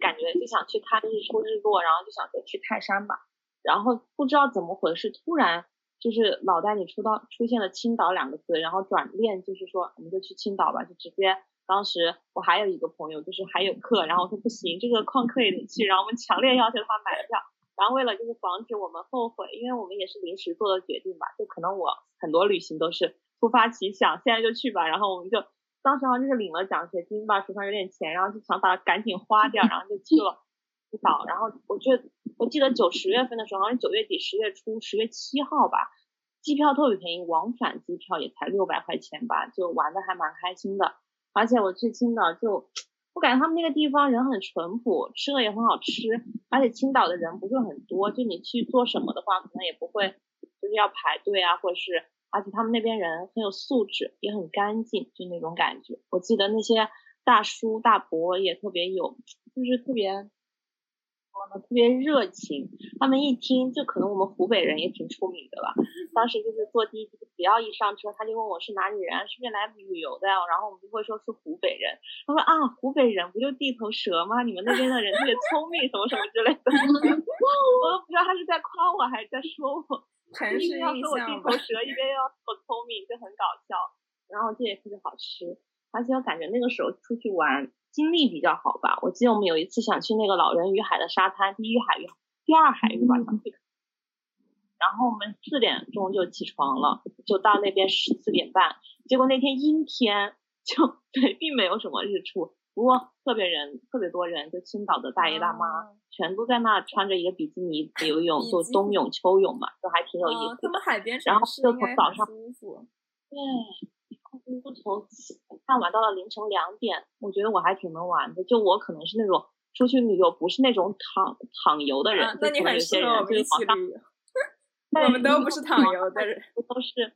感觉就想去看日出日落，然后就想着去泰山吧。然后不知道怎么回事，突然就是脑袋里出到出现了青岛两个字，然后转念就是说我们就去青岛吧，就直接。当时我还有一个朋友，就是还有课，然后说不行，这个旷课也得去，然后我们强烈要求他买票，然后为了就是防止我们后悔，因为我们也是临时做的决定吧，就可能我很多旅行都是突发奇想，现在就去吧。然后我们就当时好像就是领了奖学金吧，手上有点钱，然后就想把它赶紧花掉，然后就去了 岛。然后我记得我记得九十月份的时候，好像九月底十月初十月七号吧，机票特别便宜，往返机票也才六百块钱吧，就玩的还蛮开心的。而且我去青岛就。我感觉他们那个地方人很淳朴，吃的也很好吃，而且青岛的人不是很多，就你去做什么的话，可能也不会就是要排队啊，或者是，而且他们那边人很有素质，也很干净，就那种感觉。我记得那些大叔大伯也特别有，就是特别。特别热情，他们一听就可能我们湖北人也挺出名的吧。当时就是坐滴滴，只要一上车，他就问我是哪里人，是不是来旅游的呀，然后我们就会说是湖北人。他说啊，湖北人不就地头蛇吗？你们那边的人特别聪明，什么什么之类的。我都不知道他是在夸我还是在说我。一边要说我地头蛇，一边要我聪明，就很搞笑。然后这也特别好吃，而且我感觉那个时候出去玩。精力比较好吧，我记得我们有一次想去那个老人与海的沙滩，第一海域、第二海域吧，想去。然后我们四点钟就起床了，就到那边十四点半，结果那天阴天，就对，并没有什么日出，不过特别人特别多人，就青岛的大爷大妈全都在那穿着一个比基尼游泳，就冬泳、秋泳嘛，就还挺有意思的。海边然后就从早上，对。就从看玩到了凌晨两点，我觉得我还挺能玩的。就我可能是那种出去旅游不是那种躺躺游的人，那你很适合我们一起旅游。我们都不是躺游的人，都是。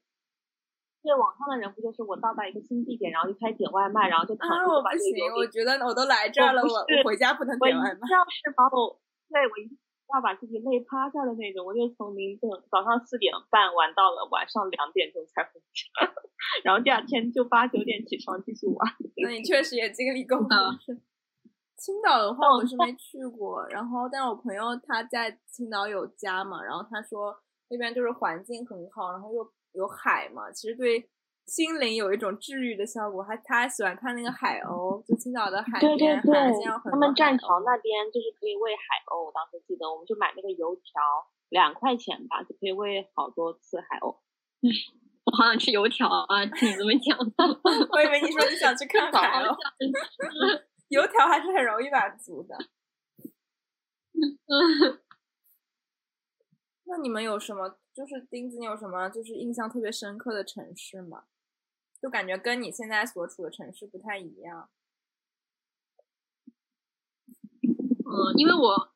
对网上的人不就是我到达一个新地点，然后就开始点外卖，然后就躺着把这个游。我觉得我都来这儿了，我我回家不能点外卖。我要是把我对我一。要把自己累趴下的那种，我就从凌晨早上四点半玩到了晚上两点钟才回家，然后第二天就八九点起床继续玩。那你确实也经历够了。青岛的话我是没去过，然后但我朋友他在青岛有家嘛，然后他说那边就是环境很好，然后又有海嘛，其实对。心灵有一种治愈的效果，还他还喜欢看那个海鸥，就青岛的海边，海鲜有很多。他们栈桥那边就是可以喂海鸥，我当时记得，我们就买那个油条，两块钱吧，就可以喂好多次海鸥。我好想吃油条啊！听你这么讲，我以为你说你想去看 海鸥。油条还是很容易满足的。那你们有什么？就是钉子，你有什么就是印象特别深刻的城市吗？就感觉跟你现在所处的城市不太一样。嗯，因为我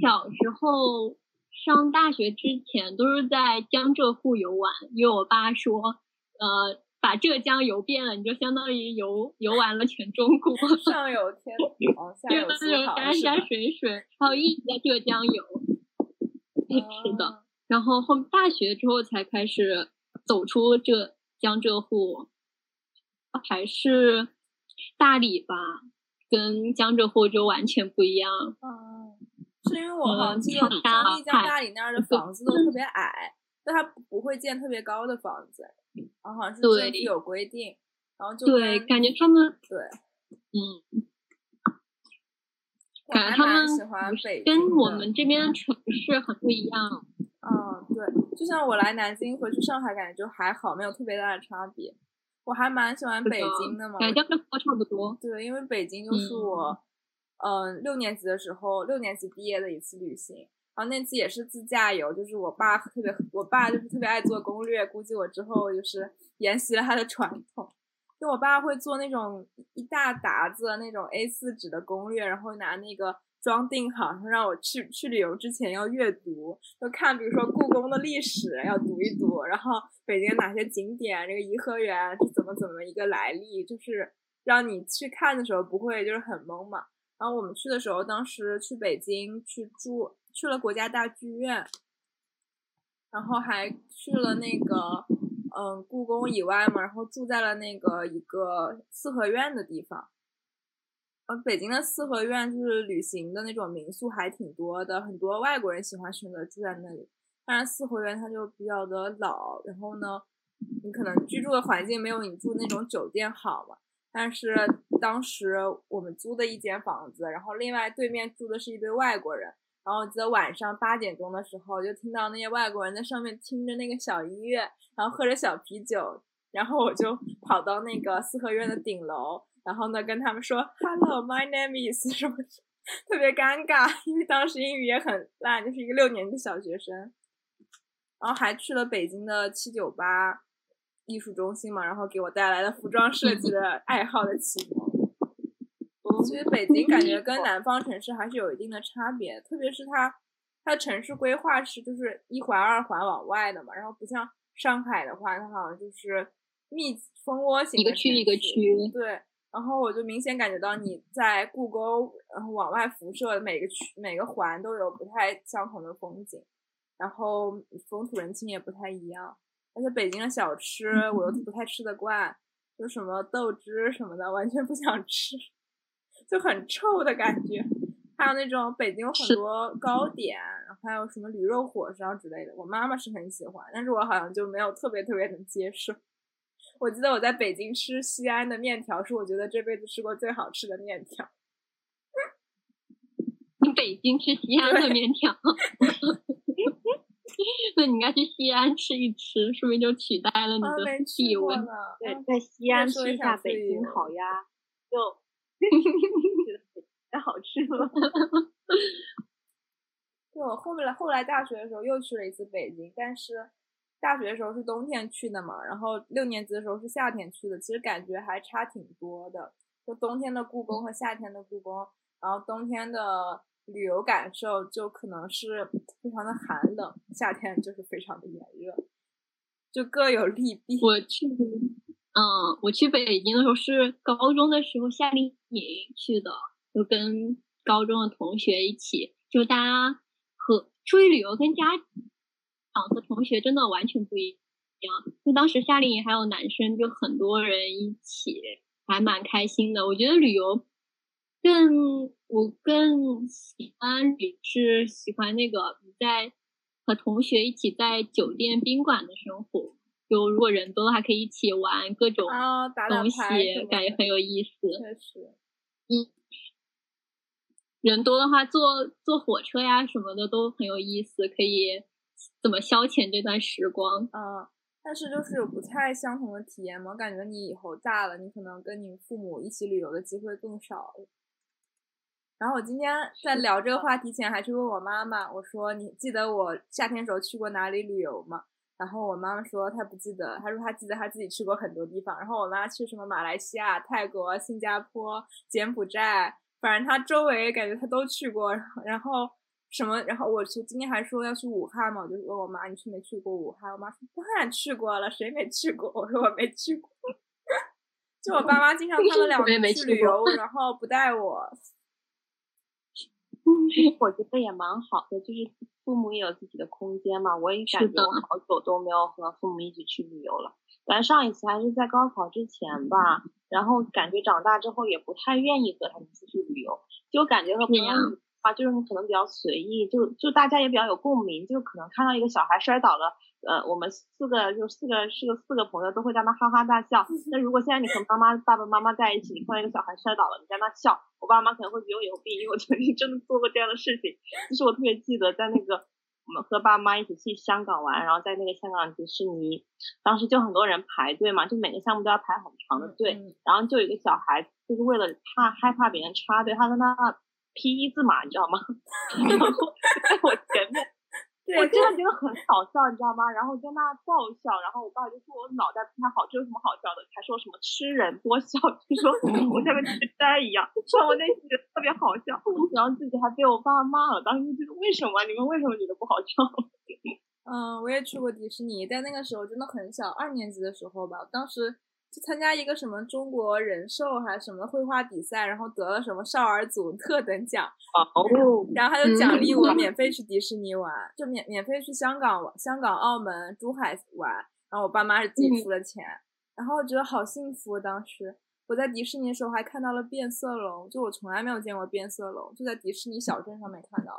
小时候上大学之前都是在江浙沪游玩，因为我爸说，呃，把浙江游遍了，你就相当于游游完了全中国。上 有天堂，下有苏杭，山山水水，还有一直在浙江游。是的，然后后大学之后才开始走出这江浙沪。还是大理吧，跟江浙沪就完全不一样。嗯，是因为我好像记得丽江、大理那儿的房子都特别矮，但它不会建特别高的房子，然后好像是政府有规定，然后就对，感觉他们对，嗯，感觉他们跟我们这边城市很不一样。嗯，对，就像我来南京回去上海，感觉就还好，没有特别大的差别。我还蛮喜欢北京的嘛，感觉跟差不多。对，因为北京就是我，嗯，六年级的时候，六年级毕业的一次旅行，然后那次也是自驾游，就是我爸特别，我爸就是特别爱做攻略，估计我之后就是沿袭了他的传统，就我爸会做那种一大沓子那种 A 四纸的攻略，然后拿那个。装订好，然后让我去去旅游之前要阅读，就看比如说故宫的历史要读一读，然后北京哪些景点，这个颐和园是怎么怎么一个来历，就是让你去看的时候不会就是很懵嘛。然后我们去的时候，当时去北京去住去了国家大剧院，然后还去了那个嗯故宫以外嘛，然后住在了那个一个四合院的地方。呃，北京的四合院就是旅行的那种民宿，还挺多的，很多外国人喜欢选择住在那里。当然，四合院它就比较的老，然后呢，你可能居住的环境没有你住那种酒店好嘛。但是当时我们租的一间房子，然后另外对面住的是一堆外国人，然后我记得晚上八点钟的时候，就听到那些外国人在上面听着那个小音乐，然后喝着小啤酒，然后我就跑到那个四合院的顶楼，然后呢跟他们说 “Hello, my name is” 什么，特别尴尬，因为当时英语也很烂，就是一个六年级的小学生。然后还去了北京的七九八艺术中心嘛，然后给我带来了服装设计的 爱好的启蒙。其实北京感觉跟南方城市还是有一定的差别，特别是它，它城市规划是就是一环二环往外的嘛，然后不像上海的话，它好像就是密蜂窝型，一个区一个区。对，然后我就明显感觉到你在故宫，然后往外辐射每个区每个环都有不太相同的风景，然后风土人情也不太一样，而且北京的小吃我又不太吃得惯，就什么豆汁什么的，完全不想吃。就很臭的感觉，还有那种北京有很多糕点，还有什么驴肉火烧之类的，我妈妈是很喜欢，但是我好像就没有特别特别能接受。我记得我在北京吃西安的面条，是我觉得这辈子吃过最好吃的面条。你北京吃西安的面条，那你应该去西安吃一吃，说明就取代了你的地位。对，在西安吃一下北京烤鸭，就。太好吃了！就我后面后来大学的时候又去了一次北京，但是大学的时候是冬天去的嘛，然后六年级的时候是夏天去的，其实感觉还差挺多的。就冬天的故宫和夏天的故宫，然后冬天的旅游感受就可能是非常的寒冷，夏天就是非常的炎热，就各有利弊。我去。嗯，我去北京的时候是高中的时候夏令营去的，就跟高中的同学一起，就大家和出去旅游跟家长和同学真的完全不一样。就当时夏令营还有男生，就很多人一起，还蛮开心的。我觉得旅游更我更喜欢旅是喜欢那个在和同学一起在酒店宾馆的生活。就如果人多的话，可以一起玩各种东西，感觉很有意思。确实，嗯，人多的话，坐坐火车呀什么的都很有意思，可以怎么消遣这段时光？嗯，但是就是有不太相同的体验嘛。我感觉你以后大了，你可能跟你父母一起旅游的机会更少了。然后我今天在聊这个话题前，还去问我妈妈，我说：“你记得我夏天时候去过哪里旅游吗？”然后我妈妈说她不记得，她说她记得她自己去过很多地方。然后我妈去什么马来西亚、泰国、新加坡、柬埔寨，反正她周围感觉她都去过。然后什么？然后我就今天还说要去武汉嘛，我就问我妈你去没去过武汉？我妈说当然去过了，谁没去过？我说我没去过。就我爸妈经常他们两个去旅游，然后不带我。我觉得也蛮好的，就是父母也有自己的空间嘛。我也感觉我好久都没有和父母一起去旅游了。咱上一次还是在高考之前吧，然后感觉长大之后也不太愿意和他们出去旅游，就感觉和朋友啊，就是你可能比较随意，就就大家也比较有共鸣，就可能看到一个小孩摔倒了。呃，我们四个就四个是个四个朋友都会在那哈哈大笑。那如果现在你和妈妈、爸爸妈妈在一起，你看到一个小孩摔倒了，你在那笑，我爸妈可能会觉得我有病，因为我曾经真的做过这样的事情。就是我特别记得在那个我们和爸妈一起去香港玩，然后在那个香港迪士尼，当时就很多人排队嘛，就每个项目都要排很长的队，然后就有一个小孩就是为了怕害怕别人插队，他在那 P 一字马，你知道吗？然后在我前面。我真的觉得很好笑，你知道吗？然后在那爆笑，然后我爸就说我脑袋不太好，这有什么好笑的？还说什么吃人多笑，就说 我像个痴呆一样，说我那觉得特别好笑，然后自己还被我爸骂了。当时就觉得为什么你们为什么觉得不好笑？嗯，我也去过迪士尼，在那个时候真的很小，二年级的时候吧，当时。去参加一个什么中国人寿还是什么绘画比赛，然后得了什么少儿组特等奖，哦，然后他就奖励我免费去迪士尼玩，就免免费去香港玩，香港、澳门、珠海玩，然后我爸妈是自己出了钱，然后我觉得好幸福。当时我在迪士尼的时候还看到了变色龙，就我从来没有见过变色龙，就在迪士尼小镇上面看到。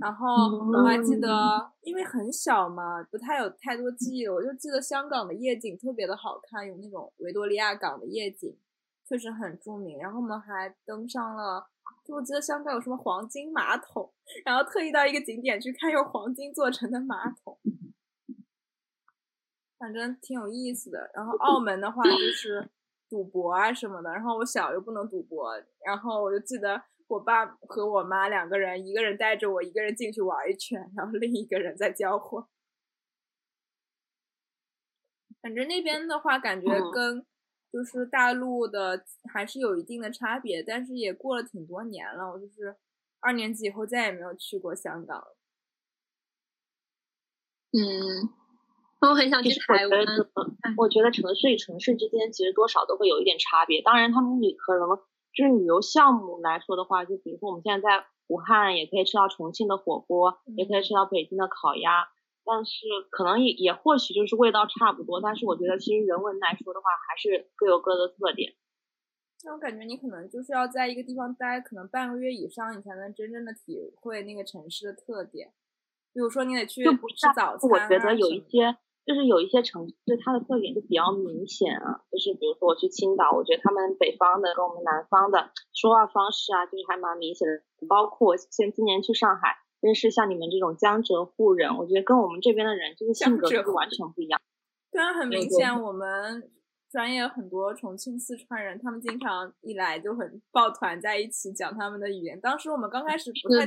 然后我还记得，因为很小嘛，不太有太多记忆。我就记得香港的夜景特别的好看，有那种维多利亚港的夜景，确实很著名。然后我们还登上了就我记得香港有什么黄金马桶，然后特意到一个景点去看用黄金做成的马桶，反正挺有意思的。然后澳门的话就是赌博啊什么的，然后我小又不能赌博，然后我就记得我爸和我妈两个人，一个人带着我，一个人进去玩一圈，然后另一个人在交货。反正那边的话，感觉跟就是大陆的还是有一定的差别，但是也过了挺多年了。我就是二年级以后再也没有去过香港。嗯，我很想去台湾。我觉得城市与城市之间其实多少都会有一点差别。当然，他们旅可能就是旅游项目来说的话，就比如说我们现在在武汉，也可以吃到重庆的火锅，也可以吃到北京的烤鸭。但是可能也也或许就是味道差不多，但是我觉得其实人文来说的话，还是各有各的特点。那我感觉你可能就是要在一个地方待可能半个月以上，你才能真正的体会那个城市的特点。比如说你得去吃早餐。我觉得有一些就是有一些城市它的特点就比较明显啊，就是比如说我去青岛，我觉得他们北方的跟我们南方的说话方式啊，就是还蛮明显的。包括像今年去上海。认识像你们这种江浙沪人，我觉得跟我们这边的人就是性格是完全不一样。对啊，很明显，我们专业很多重庆、四川人，他们经常一来就很抱团在一起讲他们的语言。当时我们刚开始不太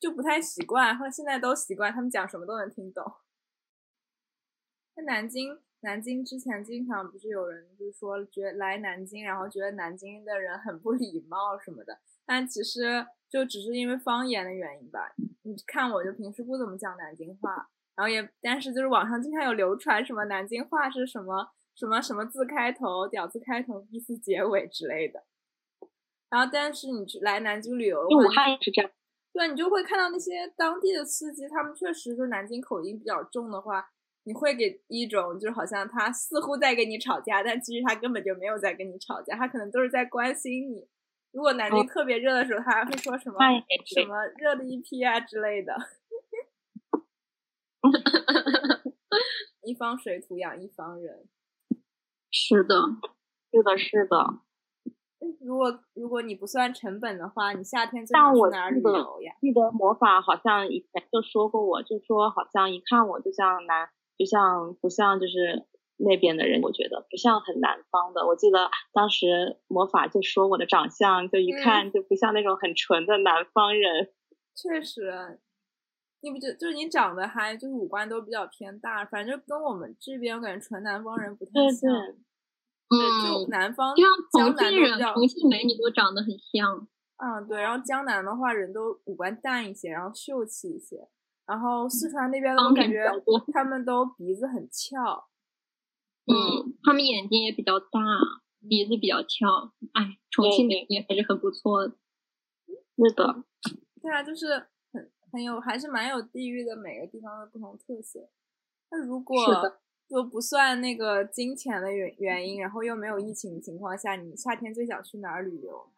就不太习惯，后来现在都习惯，他们讲什么都能听懂。在南京，南京之前经常不是有人就是说觉得来南京，然后觉得南京的人很不礼貌什么的，但其实就只是因为方言的原因吧。你看，我就平时不怎么讲南京话，然后也，但是就是网上经常有流传什么南京话是什么什么什么字开头，屌字开头，意思结尾之类的。然后，但是你去来南京旅游，武汉也是这样。对，你就会看到那些当地的司机，他们确实就是南京口音比较重的话，你会给一种就是好像他似乎在跟你吵架，但其实他根本就没有在跟你吵架，他可能都是在关心你。如果南京特别热的时候，他还会说什么什么热的一批啊之类的。一方水土养一方人。是的，是的，是的。如果如果你不算成本的话，你夏天最想去哪儿旅游呀？记得魔法好像以前就说过，我就说好像一看我就像南，就像不像就是。那边的人，我觉得不像很南方的。我记得当时魔法就说我的长相，就一看就不像那种很纯的南方人。确实，你不觉就是你长得还就是五官都比较偏大，反正跟我们这边我感觉纯南方人不太像。嗯，就南方，就像重庆人、重庆美女都长得很像。嗯，对。然后江南的话，人都五官淡一些，然后秀气一些。然后四川那边的，我感觉他们都鼻子很翘。嗯，他们眼睛也比较大，鼻子比较翘。哎，重庆美女还是很不错的。是的，对啊，就是很很有，还是蛮有地域的，每个地方的不同特色。那如果就不算那个金钱的原原因，然后又没有疫情的情况下，你夏天最想去哪儿旅游？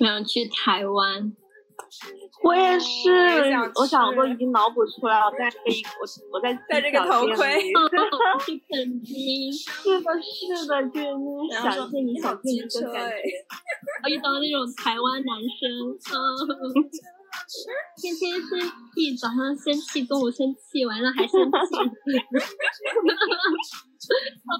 我想去台湾。我也是，我想我已经脑补出来了，戴着一我我在戴这个头盔，去垦丁，是的，是的，就是想见你想见你的感觉，遇到那种台湾男生，天天生气，早上生气，中午生气，晚上还生气，啊，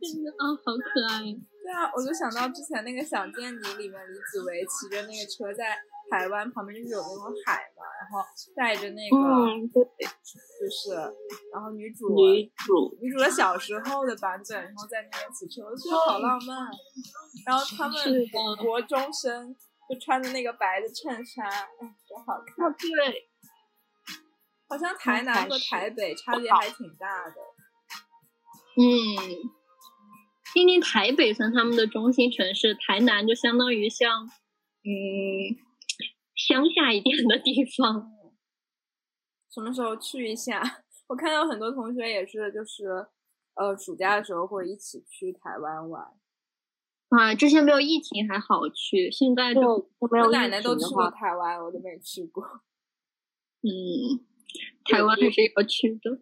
真的啊，好可爱。对啊，我就想到之前那个《想见你》里面李子维骑着那个车在。台湾旁边就是有那种海嘛，然后带着那个，嗯，对，就是，然后女主女主女主的小时候的版本，然后在那边骑车，我觉得好浪漫。然后他们国中生就穿着那个白的衬衫，哎，真好看。对，好像台南和台北差别还挺大的。嗯，毕竟台北算他们的中心城市，台南就相当于像，嗯。乡下一点的地方，什么时候去一下？我看到很多同学也是，就是呃，暑假的时候会一起去台湾玩。啊，之前没有疫情还好去，现在就没有。我奶奶都去过台湾，我都没去过。嗯，台湾还是要去的。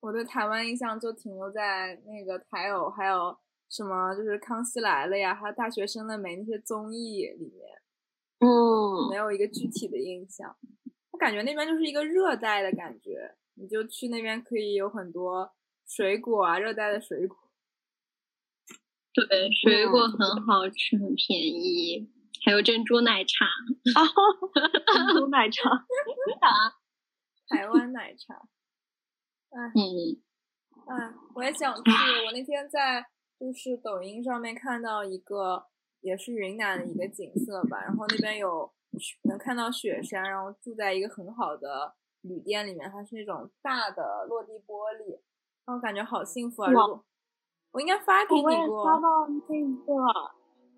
我对台湾印象就停留在那个台偶，还有什么就是《康熙来了》呀，还有《大学生的美》那些综艺里面，嗯，没有一个具体的印象。我感觉那边就是一个热带的感觉，你就去那边可以有很多水果啊，热带的水果。对，水果很好吃，很便宜，还有珍珠奶茶。啊，珍珠奶茶，台湾奶茶。哎，嗯，哎，我也想去。我那天在就是抖音上面看到一个，也是云南的一个景色吧，然后那边有能看到雪山，然后住在一个很好的旅店里面，它是那种大的落地玻璃，然后感觉好幸福啊！我应该发给你过，发到那个，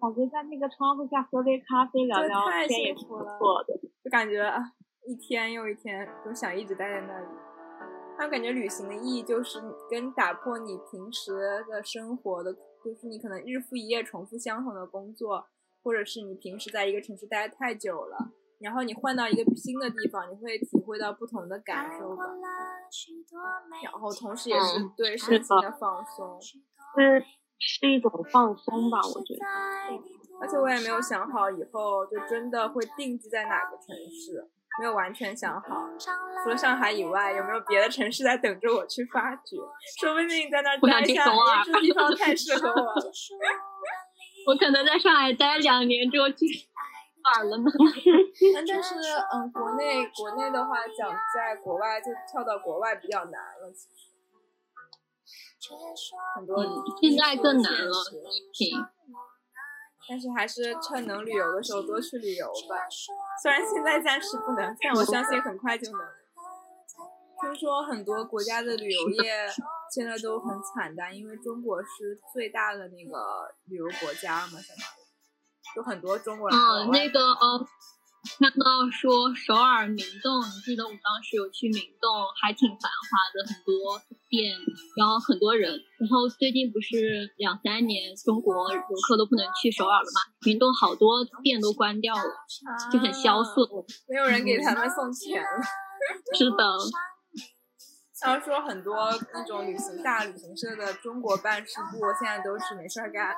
感觉在那个窗户下喝杯咖啡聊这聊太天也是不错的。就感觉啊，一天又一天都想一直待在那里。还有感觉旅行的意义就是跟打破你平时的生活的，就是你可能日复一夜重复相同的工作，或者是你平时在一个城市待太久了，然后你换到一个新的地方，你会体会到不同的感受吧。然后同时也是嗯对身心的放松。是是一种放松吧，我觉得。而且我也没有想好以后就真的会定居在哪个城市，没有完全想好。除了上海以外，有没有别的城市在等着我去发掘？说不定在那儿我想待下，这地方太适合我了。我可能在上海待两年之后去哪了呢？但但是，嗯，国内国内的话，想在国外就跳到国外比较难了，其实很多嗯，现在更难了实，疫情。但是还是趁能旅游的时候多去旅游吧。虽然现在暂时不能，但我相信很快就能。听说很多国家的旅游业现在都很惨淡，因为中国是最大的那个旅游国家嘛，相当于有很多中国人。嗯，那个呃，看到说首尔明洞，你记得我们当时有去明洞，还挺繁华的，很多店，然后很多人。然后最近不是两三年中国游客都不能去首尔了嘛，明洞好多店都关掉了，就很萧瑟。啊没有人给他们送钱了。是的，要说很多那种旅行大旅行社的中国办事部现在都是没事儿干，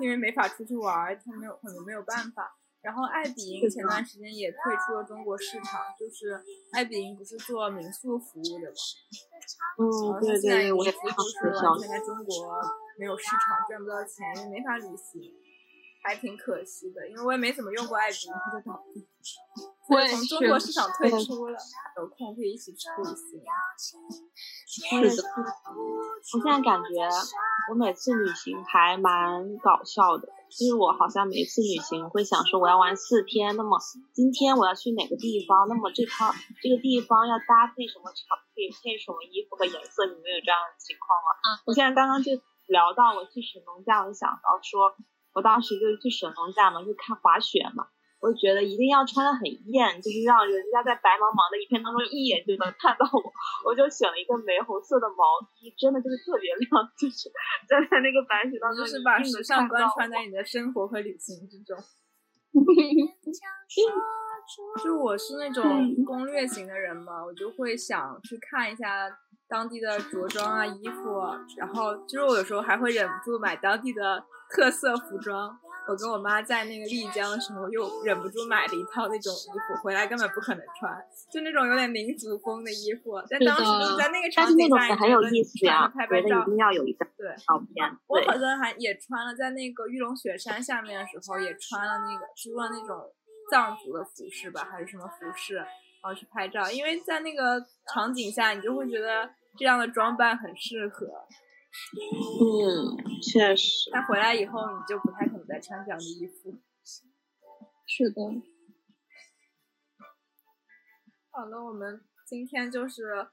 因为没法出去玩儿，他没有可能没有办法。然后爱彼迎前段时间也退出了中国市场，就是爱彼迎不是做民宿服务的吗，嗯，对对，我也看是这消息。完全在中国没有市场，赚不到钱，也没法旅行，还挺可惜的。因为我也没怎么用过爱彼迎，它就倒闭，我也从中国市场退出了。有空可以一起去旅行。是的，我现在感觉我每次旅行还蛮搞笑的，就是我好像每次旅行会想说我要玩四天，那么今天我要去哪个地方，那么这套这个地方要搭配什么场配配什么衣服和颜色，你们有这样的情况吗？嗯，我现在刚刚就聊到我去神农架，我就想到说，我当时就是去神农架嘛，就看滑雪嘛，我觉得一定要穿的很艳，就是让人家在白茫茫的一片当中一眼就能看到我，我就选了一个玫红色的毛衣，真的就是特别亮，就是站在那个白雪当中，就是把时尚观看到我穿在你的生活和旅行之中。就我是那种攻略型的人嘛，我就会想去看一下当地的着装啊、衣服啊，然后就是我有时候还会忍不住买当地的特色服装。我跟我妈在那个丽江的时候，又忍不住买了一套那种衣服，回来根本不可能穿，就那种有点民族风的衣服。但当时在那个但是那场景下，种也很有意思呀穿着，拍拍照一，定要有一张对。照片，我好像还也穿了，在那个玉龙雪山下面的时候，也穿了那个租了那种藏族的服饰吧，还是什么服饰，然后去拍照。因为在那个场景下，你就会觉得这样的装扮很适合。嗯，确实，但回来以后，你就不太再穿这样的衣服。是的，好了，我们今天就是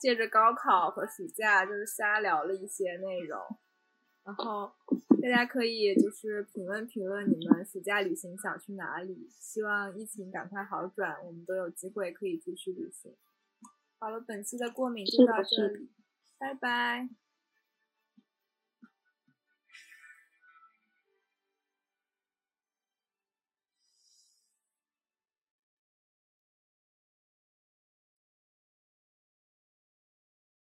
借着高考和暑假，就是瞎聊了一些内容。然后大家可以就是评论评论你们暑假旅行想去哪里，希望疫情赶快好转，我们都有机会可以出去旅行。好了，本期的过敏就到这里，拜拜。